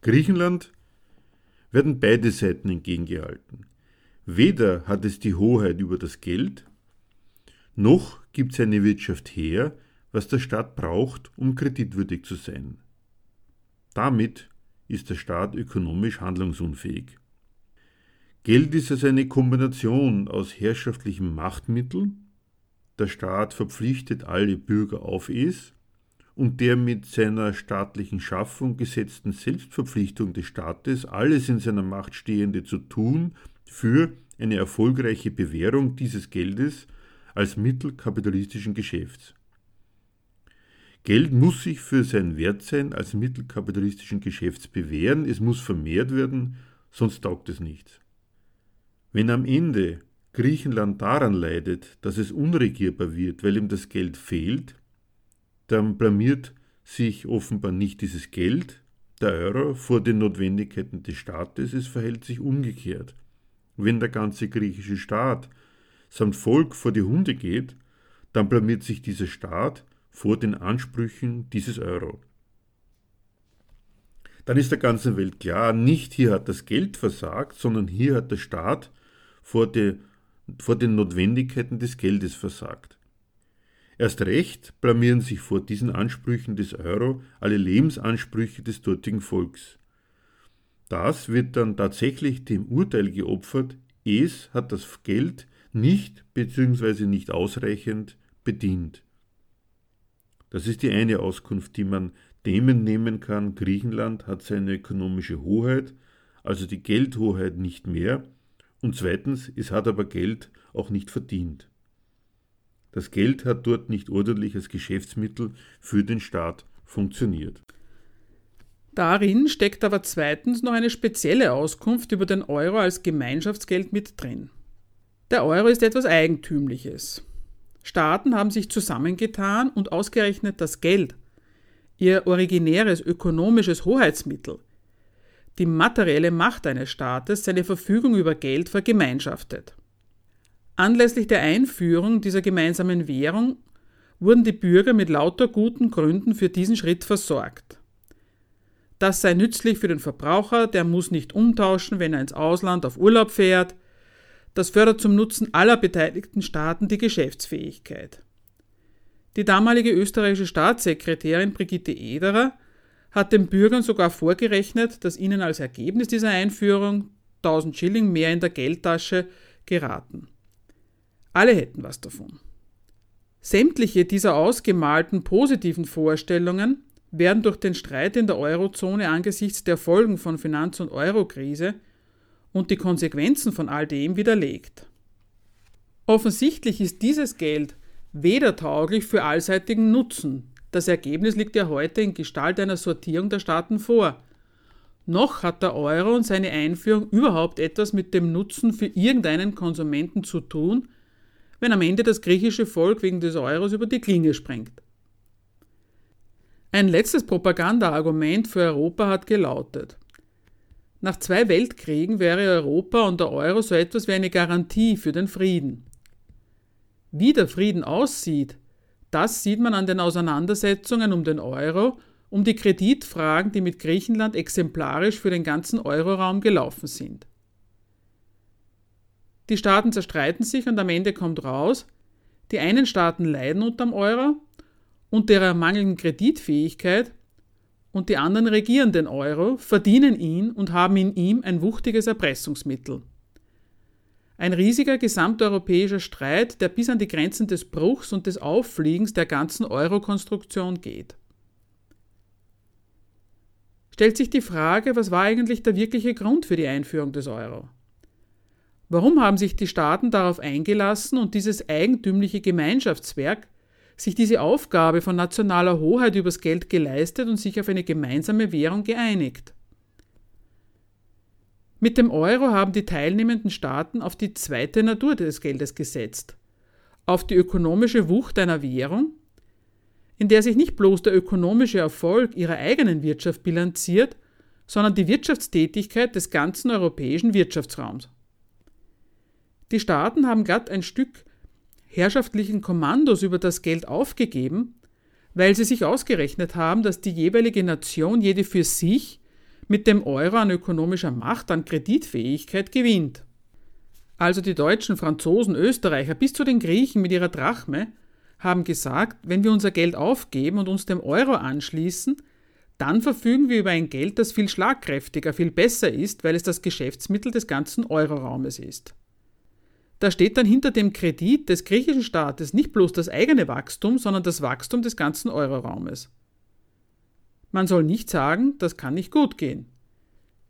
Speaker 3: Griechenland werden beide Seiten entgegengehalten. Weder hat es die Hoheit über das Geld, noch gibt seine Wirtschaft her, was der Staat braucht, um kreditwürdig zu sein. Damit ist der Staat ökonomisch handlungsunfähig. Geld ist also eine Kombination aus herrschaftlichem Machtmittel, der Staat verpflichtet alle Bürger auf es, und der mit seiner staatlichen Schaffung gesetzten Selbstverpflichtung des Staates alles in seiner Macht Stehende zu tun für eine erfolgreiche Bewährung dieses Geldes als Mittel kapitalistischen Geschäfts. Geld muss sich für sein Wertsein als Mittel kapitalistischen Geschäfts bewähren, es muss vermehrt werden, sonst taugt es nichts. Wenn am Ende Griechenland daran leidet, dass es unregierbar wird, weil ihm das Geld fehlt, dann blamiert sich offenbar nicht dieses Geld, der Euro, vor den Notwendigkeiten des Staates, es verhält sich umgekehrt. Wenn der ganze griechische Staat samt Volk vor die Hunde geht, dann blamiert sich dieser Staat vor den Ansprüchen dieses Euro. Dann ist der ganzen Welt klar, nicht hier hat das Geld versagt, sondern hier hat der Staat vor, de, vor den Notwendigkeiten des Geldes versagt. Erst recht blamieren sich vor diesen Ansprüchen des Euro alle Lebensansprüche des dortigen Volks. Das wird dann tatsächlich dem Urteil geopfert, es hat das Geld nicht bzw. nicht ausreichend bedient. Das ist die eine Auskunft, die man dem entnehmen kann, Griechenland hat seine ökonomische Hoheit, also die Geldhoheit nicht mehr, und zweitens, es hat aber Geld auch nicht verdient. Das Geld hat dort nicht ordentlich als Geschäftsmittel für den Staat funktioniert.
Speaker 2: Darin steckt aber zweitens noch eine spezielle Auskunft über den Euro als Gemeinschaftsgeld mit drin. Der Euro ist etwas Eigentümliches. Staaten haben sich zusammengetan und ausgerechnet das Geld, ihr originäres ökonomisches Hoheitsmittel, die materielle Macht eines Staates, seine Verfügung über Geld vergemeinschaftet. Anlässlich der Einführung dieser gemeinsamen Währung wurden die Bürger mit lauter guten Gründen für diesen Schritt versorgt. Das sei nützlich für den Verbraucher, der muss nicht umtauschen, wenn er ins Ausland auf Urlaub fährt. Das fördert zum Nutzen aller beteiligten Staaten die Geschäftsfähigkeit. Die damalige österreichische Staatssekretärin Brigitte Ederer hat den Bürgern sogar vorgerechnet, dass ihnen als Ergebnis dieser Einführung 1000 Schilling mehr in der Geldtasche geraten. Alle hätten was davon. Sämtliche dieser ausgemalten positiven Vorstellungen werden durch den Streit in der Eurozone angesichts der Folgen von Finanz- und Eurokrise und die Konsequenzen von all dem widerlegt. Offensichtlich ist dieses Geld weder tauglich für allseitigen Nutzen, das Ergebnis liegt ja heute in Gestalt einer Sortierung der Staaten vor, noch hat der Euro und seine Einführung überhaupt etwas mit dem Nutzen für irgendeinen Konsumenten zu tun, wenn am Ende das griechische Volk wegen des Euros über die Klinge sprengt. Ein letztes Propagandaargument für Europa hat gelautet. Nach zwei Weltkriegen wäre Europa und der Euro so etwas wie eine Garantie für den Frieden. Wie der Frieden aussieht, das sieht man an den Auseinandersetzungen um den Euro, um die Kreditfragen, die mit Griechenland exemplarisch für den ganzen Euroraum gelaufen sind. Die Staaten zerstreiten sich und am Ende kommt raus, die einen Staaten leiden unterm Euro und ihrer mangelnden Kreditfähigkeit und die anderen regieren den Euro, verdienen ihn und haben in ihm ein wuchtiges Erpressungsmittel. Ein riesiger gesamteuropäischer Streit, der bis an die Grenzen des Bruchs und des Auffliegens der ganzen Euro-Konstruktion geht. Stellt sich die Frage, was war eigentlich der wirkliche Grund für die Einführung des Euro? Warum haben sich die Staaten darauf eingelassen und dieses eigentümliche Gemeinschaftswerk sich diese Aufgabe von nationaler Hoheit übers Geld geleistet und sich auf eine gemeinsame Währung geeinigt? Mit dem Euro haben die teilnehmenden Staaten auf die zweite Natur des Geldes gesetzt, auf die ökonomische Wucht einer Währung, in der sich nicht bloß der ökonomische Erfolg ihrer eigenen Wirtschaft bilanziert, sondern die Wirtschaftstätigkeit des ganzen europäischen Wirtschaftsraums. Die Staaten haben glatt ein Stück herrschaftlichen Kommandos über das Geld aufgegeben, weil sie sich ausgerechnet haben, dass die jeweilige Nation jede für sich mit dem Euro an ökonomischer Macht, an Kreditfähigkeit gewinnt. Also die Deutschen, Franzosen, Österreicher bis zu den Griechen mit ihrer Drachme haben gesagt, wenn wir unser Geld aufgeben und uns dem Euro anschließen, dann verfügen wir über ein Geld, das viel schlagkräftiger, viel besser ist, weil es das Geschäftsmittel des ganzen Euroraumes ist. Da steht dann hinter dem Kredit des griechischen Staates nicht bloß das eigene Wachstum, sondern das Wachstum des ganzen Euroraumes. Man soll nicht sagen, das kann nicht gut gehen.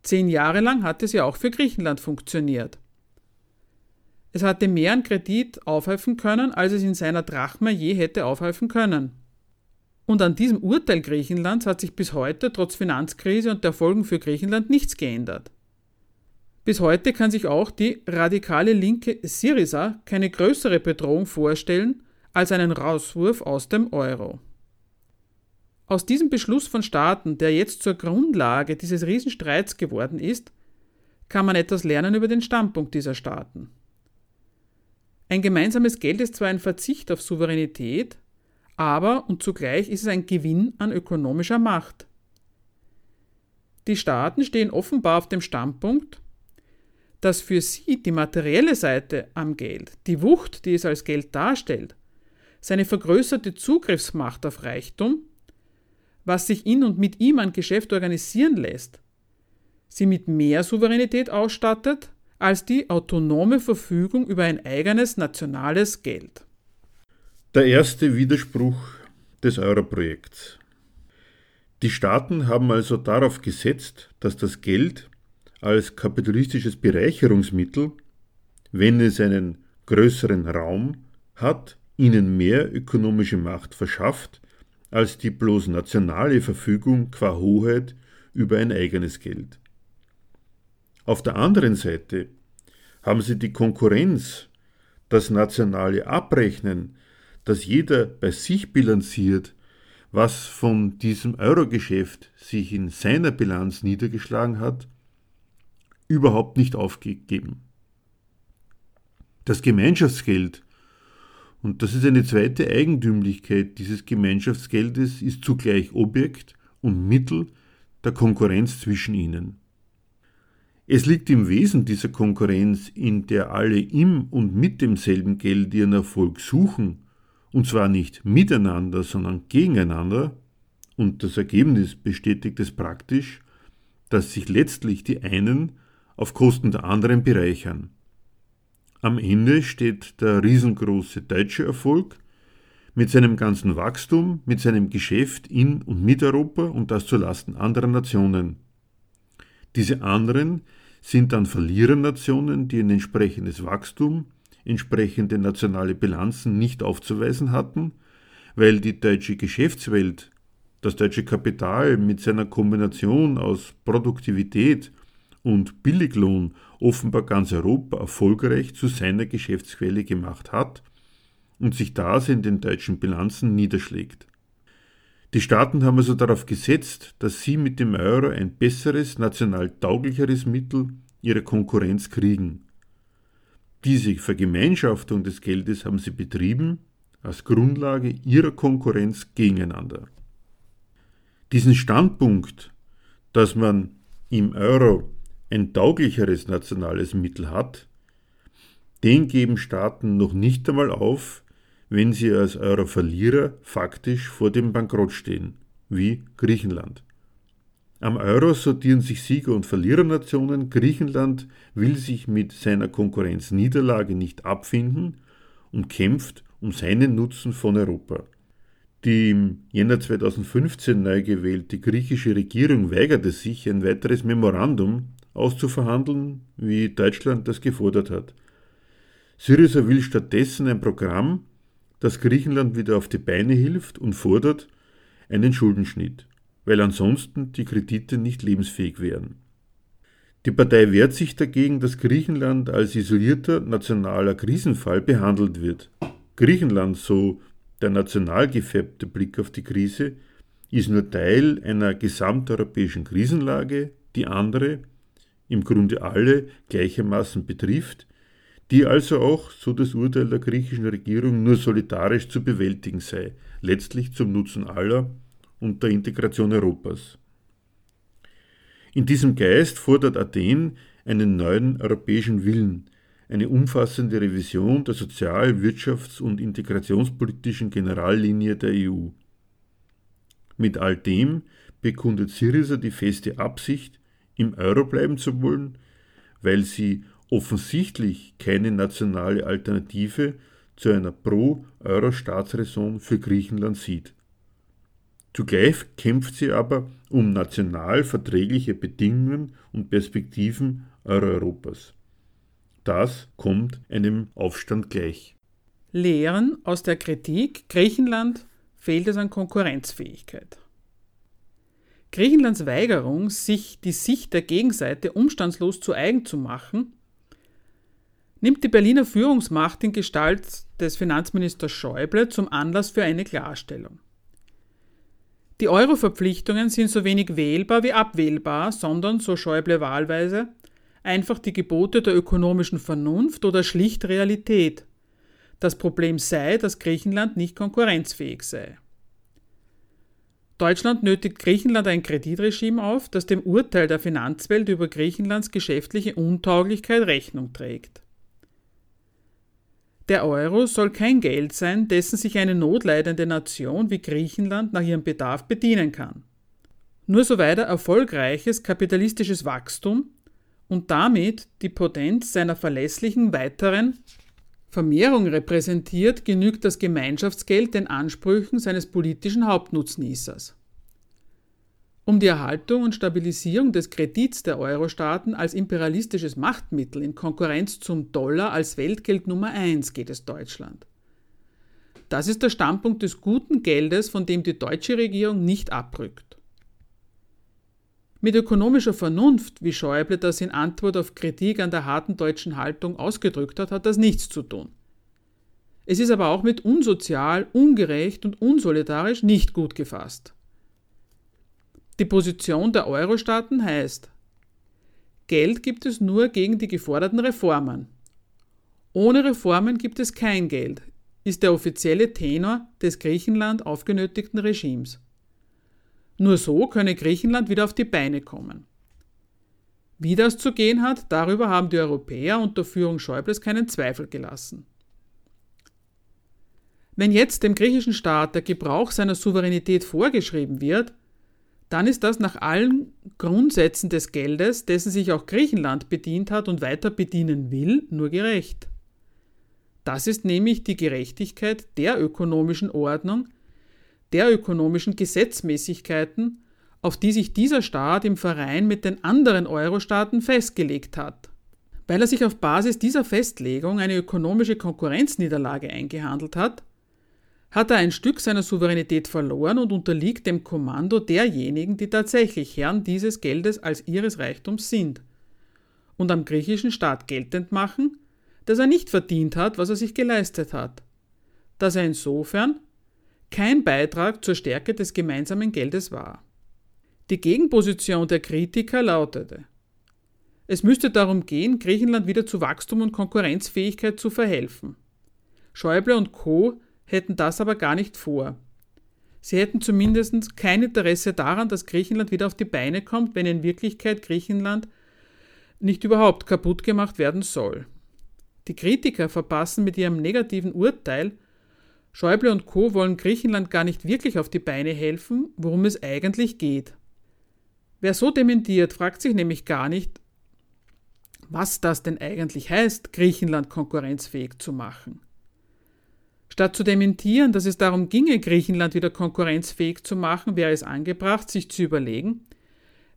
Speaker 2: Zehn Jahre lang hat es ja auch für Griechenland funktioniert. Es hatte mehr an Kredit aufhelfen können, als es in seiner Drachme je hätte aufhelfen können. Und an diesem Urteil Griechenlands hat sich bis heute trotz Finanzkrise und der Folgen für Griechenland nichts geändert. Bis heute kann sich auch die radikale linke Syriza keine größere Bedrohung vorstellen als einen Rauswurf aus dem Euro. Aus diesem Beschluss von Staaten, der jetzt zur Grundlage dieses Riesenstreits geworden ist, kann man etwas lernen über den Standpunkt dieser Staaten. Ein gemeinsames Geld ist zwar ein Verzicht auf Souveränität, aber und zugleich ist es ein Gewinn an ökonomischer Macht. Die Staaten stehen offenbar auf dem Standpunkt, dass für sie die materielle Seite am Geld, die Wucht, die es als Geld darstellt, seine vergrößerte Zugriffsmacht auf Reichtum, was sich in und mit ihm an Geschäft organisieren lässt, sie mit mehr Souveränität ausstattet als die autonome Verfügung über ein eigenes nationales Geld.
Speaker 3: Der erste Widerspruch des Euro-Projekts. Die Staaten haben also darauf gesetzt, dass das Geld als kapitalistisches Bereicherungsmittel, wenn es einen größeren Raum hat, ihnen mehr ökonomische Macht verschafft, als die bloß nationale Verfügung qua Hoheit über ein eigenes Geld. Auf der anderen Seite haben sie die Konkurrenz, das nationale Abrechnen, dass jeder bei sich bilanziert, was von diesem Euro-Geschäft sich in seiner Bilanz niedergeschlagen hat, überhaupt nicht aufgegeben. Das Gemeinschaftsgeld, und das ist eine zweite Eigentümlichkeit dieses Gemeinschaftsgeldes, ist zugleich Objekt und Mittel der Konkurrenz zwischen ihnen. Es liegt im Wesen dieser Konkurrenz, in der alle im und mit demselben Geld ihren Erfolg suchen, und zwar nicht miteinander, sondern gegeneinander, und das Ergebnis bestätigt es praktisch, dass sich letztlich die einen auf Kosten der anderen bereichern. Am Ende steht der riesengroße deutsche Erfolg mit seinem ganzen Wachstum, mit seinem Geschäft in und mit Europa und das zulasten anderer Nationen. Diese anderen sind dann Verlierernationen, die ein entsprechendes Wachstum, entsprechende nationale Bilanzen nicht aufzuweisen hatten, weil die deutsche Geschäftswelt, das deutsche Kapital mit seiner Kombination aus Produktivität und Billiglohn offenbar ganz Europa erfolgreich zu seiner Geschäftsquelle gemacht hat und sich das in den deutschen Bilanzen niederschlägt. Die Staaten haben also darauf gesetzt, dass sie mit dem Euro ein besseres, national tauglicheres Mittel ihrer Konkurrenz kriegen. Diese Vergemeinschaftung des Geldes haben sie betrieben als Grundlage ihrer Konkurrenz gegeneinander. Diesen Standpunkt, dass man im Euro ein tauglicheres nationales Mittel hat, den geben Staaten noch nicht einmal auf, wenn sie als Euro-Verlierer faktisch vor dem Bankrott stehen, wie Griechenland. Am Euro sortieren sich Sieger- und Verlierernationen. Griechenland will sich mit seiner Konkurrenzniederlage nicht abfinden und kämpft um seinen Nutzen von Europa. Die im Jänner 2015 neu gewählte griechische Regierung weigerte sich, ein weiteres Memorandum auszuverhandeln, wie Deutschland das gefordert hat. Syriza will stattdessen ein Programm, das Griechenland wieder auf die Beine hilft und fordert einen Schuldenschnitt, weil ansonsten die Kredite nicht lebensfähig wären. Die Partei wehrt sich dagegen, dass Griechenland als isolierter nationaler Krisenfall behandelt wird. Griechenland, so der national gefärbte Blick auf die Krise, ist nur Teil einer gesamteuropäischen Krisenlage, die andere, im Grunde alle gleichermaßen betrifft, die also auch, so das Urteil der griechischen Regierung, nur solidarisch zu bewältigen sei, letztlich zum Nutzen aller und der Integration Europas. In diesem Geist fordert Athen einen neuen europäischen Willen, eine umfassende Revision der sozial-, wirtschafts- und integrationspolitischen Generallinie der EU. Mit all dem bekundet Syriza die feste Absicht, im Euro bleiben zu wollen, weil sie offensichtlich keine nationale Alternative zu einer Pro-Euro-Staatsräson für Griechenland sieht. Zugleich kämpft sie aber um national verträgliche Bedingungen und Perspektiven Euro-Europas. Das kommt einem Aufstand gleich.
Speaker 2: Lehren aus der Kritik Griechenland fehlt es an Konkurrenzfähigkeit. Griechenlands Weigerung, sich die Sicht der Gegenseite umstandslos zu eigen zu machen, nimmt die Berliner Führungsmacht in Gestalt des Finanzministers Schäuble zum Anlass für eine Klarstellung. Die Euro-Verpflichtungen sind so wenig wählbar wie abwählbar, sondern, so Schäuble wahlweise, einfach die Gebote der ökonomischen Vernunft oder schlicht Realität. Das Problem sei, dass Griechenland nicht konkurrenzfähig sei. Deutschland nötigt Griechenland ein Kreditregime auf, das dem Urteil der Finanzwelt über Griechenlands geschäftliche Untauglichkeit Rechnung trägt. Der Euro soll kein Geld sein, dessen sich eine notleidende Nation wie Griechenland nach ihrem Bedarf bedienen kann. Nur so weiter erfolgreiches kapitalistisches Wachstum und damit die Potenz seiner verlässlichen weiteren Vermehrung repräsentiert, genügt das Gemeinschaftsgeld den Ansprüchen seines politischen Hauptnutznießers. Um die Erhaltung und Stabilisierung des Kredits der Euro-Staaten als imperialistisches Machtmittel in Konkurrenz zum Dollar als Weltgeld Nummer eins geht es Deutschland. Das ist der Standpunkt des guten Geldes, von dem die deutsche Regierung nicht abrückt. Mit ökonomischer Vernunft, wie Schäuble das in Antwort auf Kritik an der harten deutschen Haltung ausgedrückt hat, hat das nichts zu tun. Es ist aber auch mit unsozial, ungerecht und unsolidarisch nicht gut gefasst. Die Position der Euro-Staaten heißt, Geld gibt es nur gegen die geforderten Reformen. Ohne Reformen gibt es kein Geld, ist der offizielle Tenor des Griechenland aufgenötigten Regimes. Nur so könne Griechenland wieder auf die Beine kommen. Wie das zu gehen hat, darüber haben die Europäer unter Führung Schäubles keinen Zweifel gelassen. Wenn jetzt dem griechischen Staat der Gebrauch seiner Souveränität vorgeschrieben wird, dann ist das nach allen Grundsätzen des Geldes, dessen sich auch Griechenland bedient hat und weiter bedienen will, nur gerecht. Das ist nämlich die Gerechtigkeit der ökonomischen Ordnung, der ökonomischen Gesetzmäßigkeiten, auf die sich dieser Staat im Verein mit den anderen Euro-Staaten festgelegt hat. Weil er sich auf Basis dieser Festlegung eine ökonomische Konkurrenzniederlage eingehandelt hat, hat er ein Stück seiner Souveränität verloren und unterliegt dem Kommando derjenigen, die tatsächlich Herren dieses Geldes als ihres Reichtums sind und am griechischen Staat geltend machen, dass er nicht verdient hat, was er sich geleistet hat, dass er insofern kein Beitrag zur Stärke des gemeinsamen Geldes war. Die Gegenposition der Kritiker lautete, es müsste darum gehen, Griechenland wieder zu Wachstum und Konkurrenzfähigkeit zu verhelfen. Schäuble und Co. hätten das aber gar nicht vor. Sie hätten zumindest kein Interesse daran, dass Griechenland wieder auf die Beine kommt, wenn in Wirklichkeit Griechenland nicht überhaupt kaputt gemacht werden soll. Die Kritiker verpassen mit ihrem negativen Urteil, Schäuble und Co. wollen Griechenland gar nicht wirklich auf die Beine helfen, worum es eigentlich geht. Wer so dementiert, fragt sich nämlich gar nicht, was das denn eigentlich heißt, Griechenland konkurrenzfähig zu machen. Statt zu dementieren, dass es darum ginge, Griechenland wieder konkurrenzfähig zu machen, wäre es angebracht, sich zu überlegen,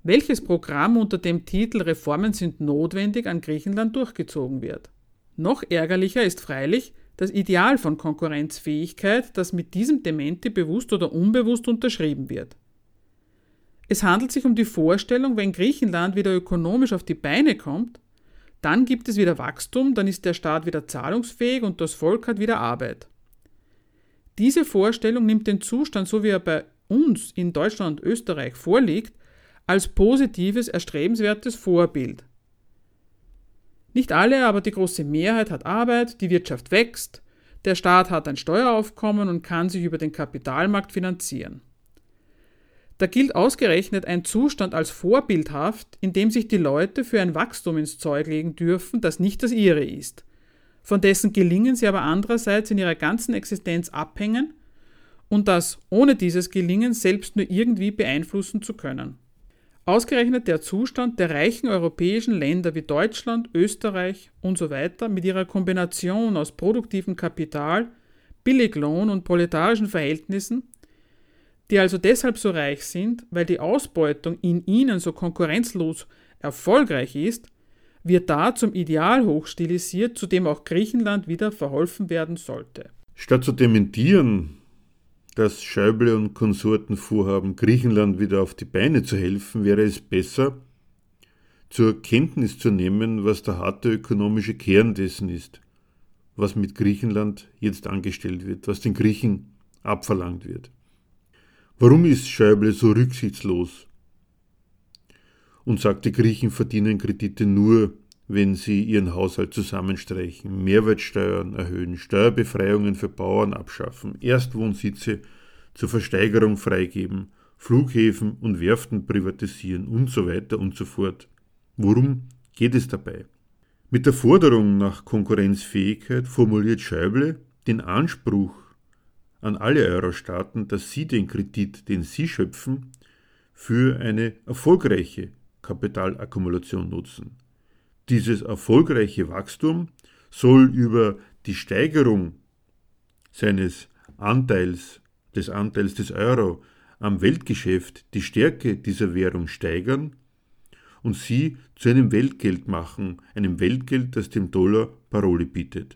Speaker 2: welches Programm unter dem Titel Reformen sind notwendig an Griechenland durchgezogen wird. Noch ärgerlicher ist freilich das Ideal von Konkurrenzfähigkeit, das mit diesem Dementi bewusst oder unbewusst unterschrieben wird. Es handelt sich um die Vorstellung, wenn Griechenland wieder ökonomisch auf die Beine kommt, dann gibt es wieder Wachstum, dann ist der Staat wieder zahlungsfähig und das Volk hat wieder Arbeit. Diese Vorstellung nimmt den Zustand, so wie er bei uns in Deutschland und Österreich vorliegt, als positives, erstrebenswertes Vorbild. Nicht alle, aber die große Mehrheit hat Arbeit, die Wirtschaft wächst, der Staat hat ein Steueraufkommen und kann sich über den Kapitalmarkt finanzieren. Da gilt ausgerechnet ein Zustand als vorbildhaft, in dem sich die Leute für ein Wachstum ins Zeug legen dürfen, das nicht das ihre ist, von dessen Gelingen sie aber andererseits in ihrer ganzen Existenz abhängen und das ohne dieses Gelingen selbst nur irgendwie beeinflussen zu können. Ausgerechnet der Zustand der reichen europäischen Länder wie Deutschland, Österreich und so weiter mit ihrer Kombination aus produktivem Kapital, Billiglohn und proletarischen Verhältnissen, die also deshalb so reich sind, weil die Ausbeutung in ihnen so konkurrenzlos erfolgreich ist, wird da zum Ideal hochstilisiert, zu dem auch Griechenland wieder verholfen werden sollte.
Speaker 3: Statt zu dementieren, dass Schäuble und Konsorten vorhaben, Griechenland wieder auf die Beine zu helfen, wäre es besser, zur Kenntnis zu nehmen, was der harte ökonomische Kern dessen ist, was mit Griechenland jetzt angestellt wird, was den Griechen abverlangt wird. Warum ist Schäuble so rücksichtslos und sagt, die Griechen verdienen Kredite nur, wenn sie ihren Haushalt zusammenstreichen, Mehrwertsteuern erhöhen, Steuerbefreiungen für Bauern abschaffen, Erstwohnsitze zur Versteigerung freigeben, Flughäfen und Werften privatisieren und so weiter und so fort. Worum geht es dabei? Mit der Forderung nach Konkurrenzfähigkeit formuliert Schäuble den Anspruch an alle Euro-Staaten, dass sie den Kredit, den sie schöpfen, für eine erfolgreiche Kapitalakkumulation nutzen. Dieses erfolgreiche Wachstum soll über die Steigerung seines Anteils, des Anteils des Euro am Weltgeschäft die Stärke dieser Währung steigern und sie zu einem Weltgeld machen, einem Weltgeld, das dem Dollar Parole bietet.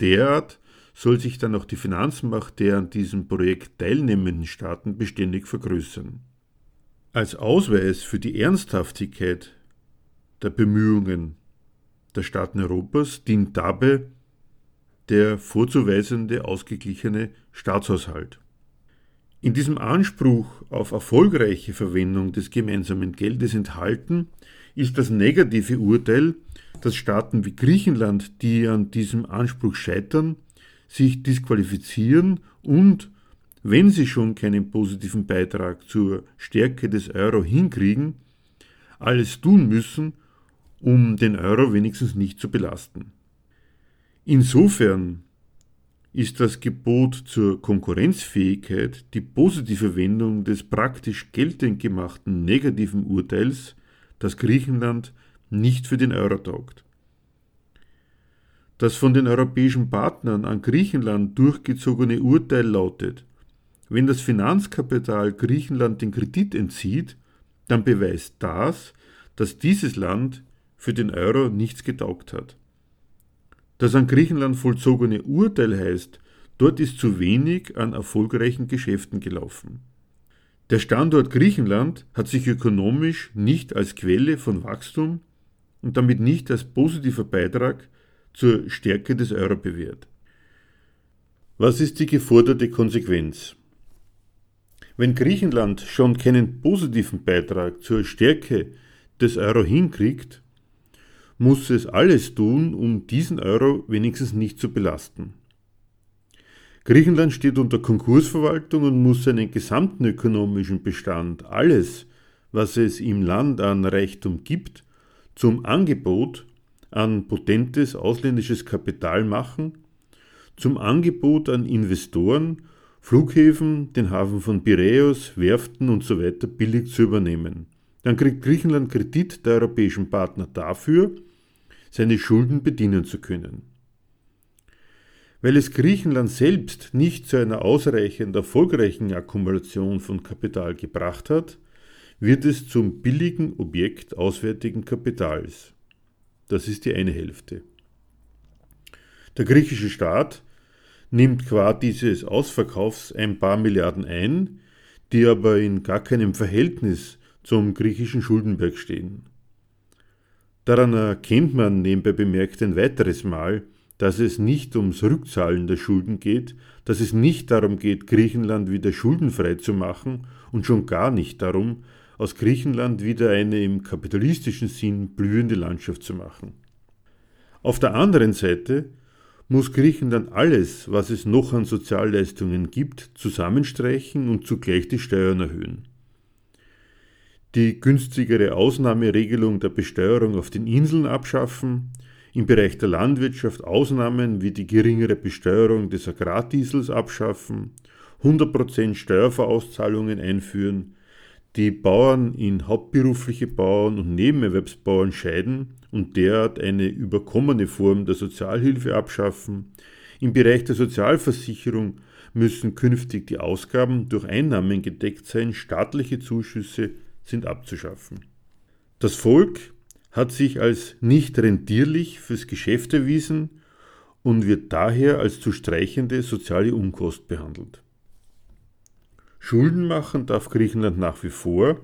Speaker 3: Derart soll sich dann auch die Finanzmacht der an diesem Projekt teilnehmenden Staaten beständig vergrößern. Als Ausweis für die Ernsthaftigkeit der Bemühungen der Staaten Europas dient dabei der vorzuweisende ausgeglichene Staatshaushalt. In diesem Anspruch auf erfolgreiche Verwendung des gemeinsamen Geldes enthalten ist das negative Urteil, dass Staaten wie Griechenland, die an diesem Anspruch scheitern, sich disqualifizieren und, wenn sie schon keinen positiven Beitrag zur Stärke des Euro hinkriegen, alles tun müssen, um den Euro wenigstens nicht zu belasten. Insofern ist das Gebot zur Konkurrenzfähigkeit die positive Wendung des praktisch geltend gemachten negativen Urteils, dass Griechenland nicht für den Euro taugt. Das von den europäischen Partnern an Griechenland durchgezogene Urteil lautet, wenn das Finanzkapital Griechenland den Kredit entzieht, dann beweist das, dass dieses Land für den Euro nichts getaugt hat. Das an Griechenland vollzogene Urteil heißt, dort ist zu wenig an erfolgreichen Geschäften gelaufen. Der Standort Griechenland hat sich ökonomisch nicht als Quelle von Wachstum und damit nicht als positiver Beitrag zur Stärke des Euro bewährt. Was ist die geforderte Konsequenz? Wenn Griechenland schon keinen positiven Beitrag zur Stärke des Euro hinkriegt, muss es alles tun, um diesen Euro wenigstens nicht zu belasten. Griechenland steht unter Konkursverwaltung und muss seinen gesamten ökonomischen Bestand, alles, was es im Land an Reichtum gibt, zum Angebot an potentes ausländisches Kapital machen, zum Angebot an Investoren, Flughäfen, den Hafen von Piräus, Werften usw. So billig zu übernehmen. Dann kriegt Griechenland Kredit der europäischen Partner dafür, seine Schulden bedienen zu können. Weil es Griechenland selbst nicht zu einer ausreichend erfolgreichen Akkumulation von Kapital gebracht hat, wird es zum billigen Objekt auswärtigen Kapitals. Das ist die eine Hälfte. Der griechische Staat nimmt qua dieses Ausverkaufs ein paar Milliarden ein, die aber in gar keinem Verhältnis zum griechischen Schuldenberg stehen. Daran erkennt man nebenbei bemerkt ein weiteres Mal, dass es nicht ums Rückzahlen der Schulden geht, dass es nicht darum geht, Griechenland wieder schuldenfrei zu machen und schon gar nicht darum, aus Griechenland wieder eine im kapitalistischen Sinn blühende Landschaft zu machen. Auf der anderen Seite muss Griechenland alles, was es noch an Sozialleistungen gibt, zusammenstreichen und zugleich die Steuern erhöhen die günstigere Ausnahmeregelung der Besteuerung auf den Inseln abschaffen, im Bereich der Landwirtschaft Ausnahmen wie die geringere Besteuerung des Agrardiesels abschaffen, 100% Steuervorauszahlungen einführen, die Bauern in hauptberufliche Bauern und Nebenerwerbsbauern scheiden und derart eine überkommene Form der Sozialhilfe abschaffen, im Bereich der Sozialversicherung müssen künftig die Ausgaben durch Einnahmen gedeckt sein, staatliche Zuschüsse sind abzuschaffen. Das Volk hat sich als nicht rentierlich fürs Geschäft erwiesen und wird daher als zu streichende soziale Unkost behandelt. Schulden machen darf Griechenland nach wie vor,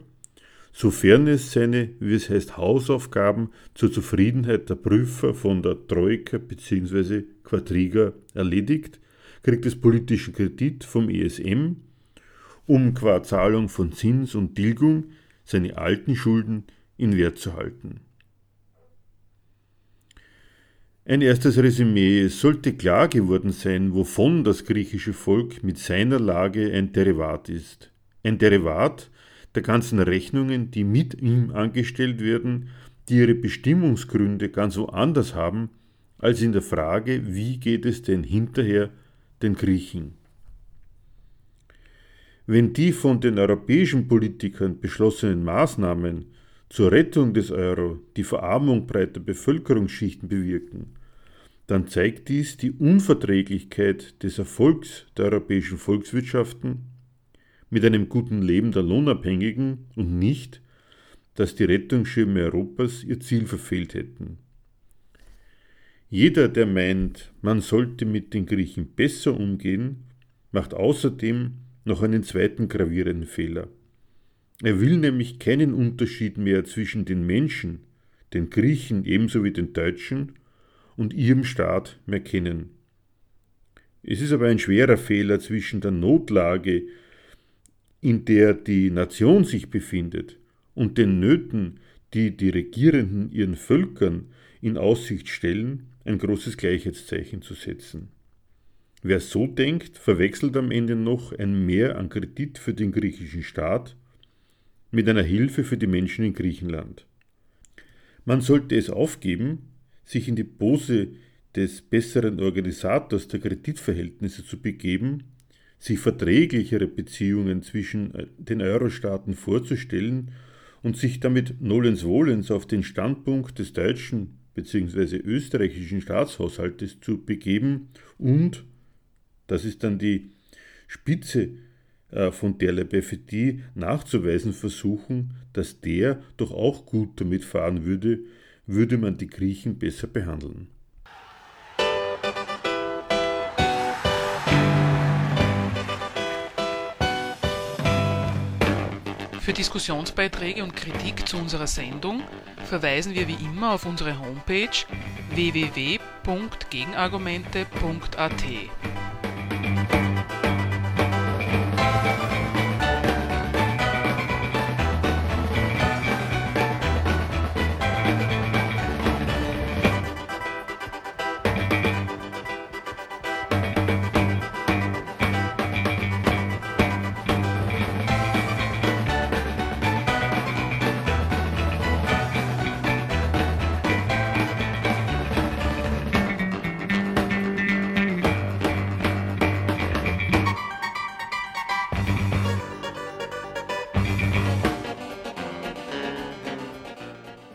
Speaker 3: sofern es seine, wie es heißt, Hausaufgaben zur Zufriedenheit der Prüfer von der Troika bzw. Quadriga erledigt, kriegt es politischen Kredit vom ESM, um qua Zahlung von Zins und Tilgung seine alten Schulden in Wert zu halten. Ein erstes Resümee. Es sollte klar geworden sein, wovon das griechische Volk mit seiner Lage ein Derivat ist. Ein Derivat der ganzen Rechnungen, die mit ihm angestellt werden, die ihre Bestimmungsgründe ganz woanders haben, als in der Frage, wie geht es denn hinterher den Griechen. Wenn die von den europäischen Politikern beschlossenen Maßnahmen zur Rettung des Euro die Verarmung breiter Bevölkerungsschichten bewirken, dann zeigt dies die Unverträglichkeit des Erfolgs der europäischen Volkswirtschaften mit einem guten Leben der Lohnabhängigen und nicht, dass die Rettungsschirme Europas ihr Ziel verfehlt hätten. Jeder, der meint, man sollte mit den Griechen besser umgehen, macht außerdem noch einen zweiten gravierenden Fehler. Er will nämlich keinen Unterschied mehr zwischen den Menschen, den Griechen ebenso wie den Deutschen, und ihrem Staat mehr kennen. Es ist aber ein schwerer Fehler zwischen der Notlage, in der die Nation sich befindet und den Nöten, die die Regierenden ihren Völkern in Aussicht stellen, ein großes Gleichheitszeichen zu setzen. Wer so denkt, verwechselt am Ende noch ein Mehr an Kredit für den griechischen Staat mit einer Hilfe für die Menschen in Griechenland. Man sollte es aufgeben, sich in die Pose des besseren Organisators der Kreditverhältnisse zu begeben, sich verträglichere Beziehungen zwischen äh, den Euro-Staaten vorzustellen und sich damit nolens wohlens auf den Standpunkt des deutschen bzw. österreichischen Staatshaushaltes zu begeben und, das ist dann die Spitze äh, von der Lebefetti nachzuweisen versuchen, dass der doch auch gut damit fahren würde, würde man die Griechen besser behandeln.
Speaker 2: Für Diskussionsbeiträge und Kritik zu unserer Sendung verweisen wir wie immer auf unsere Homepage www.gegenargumente.at.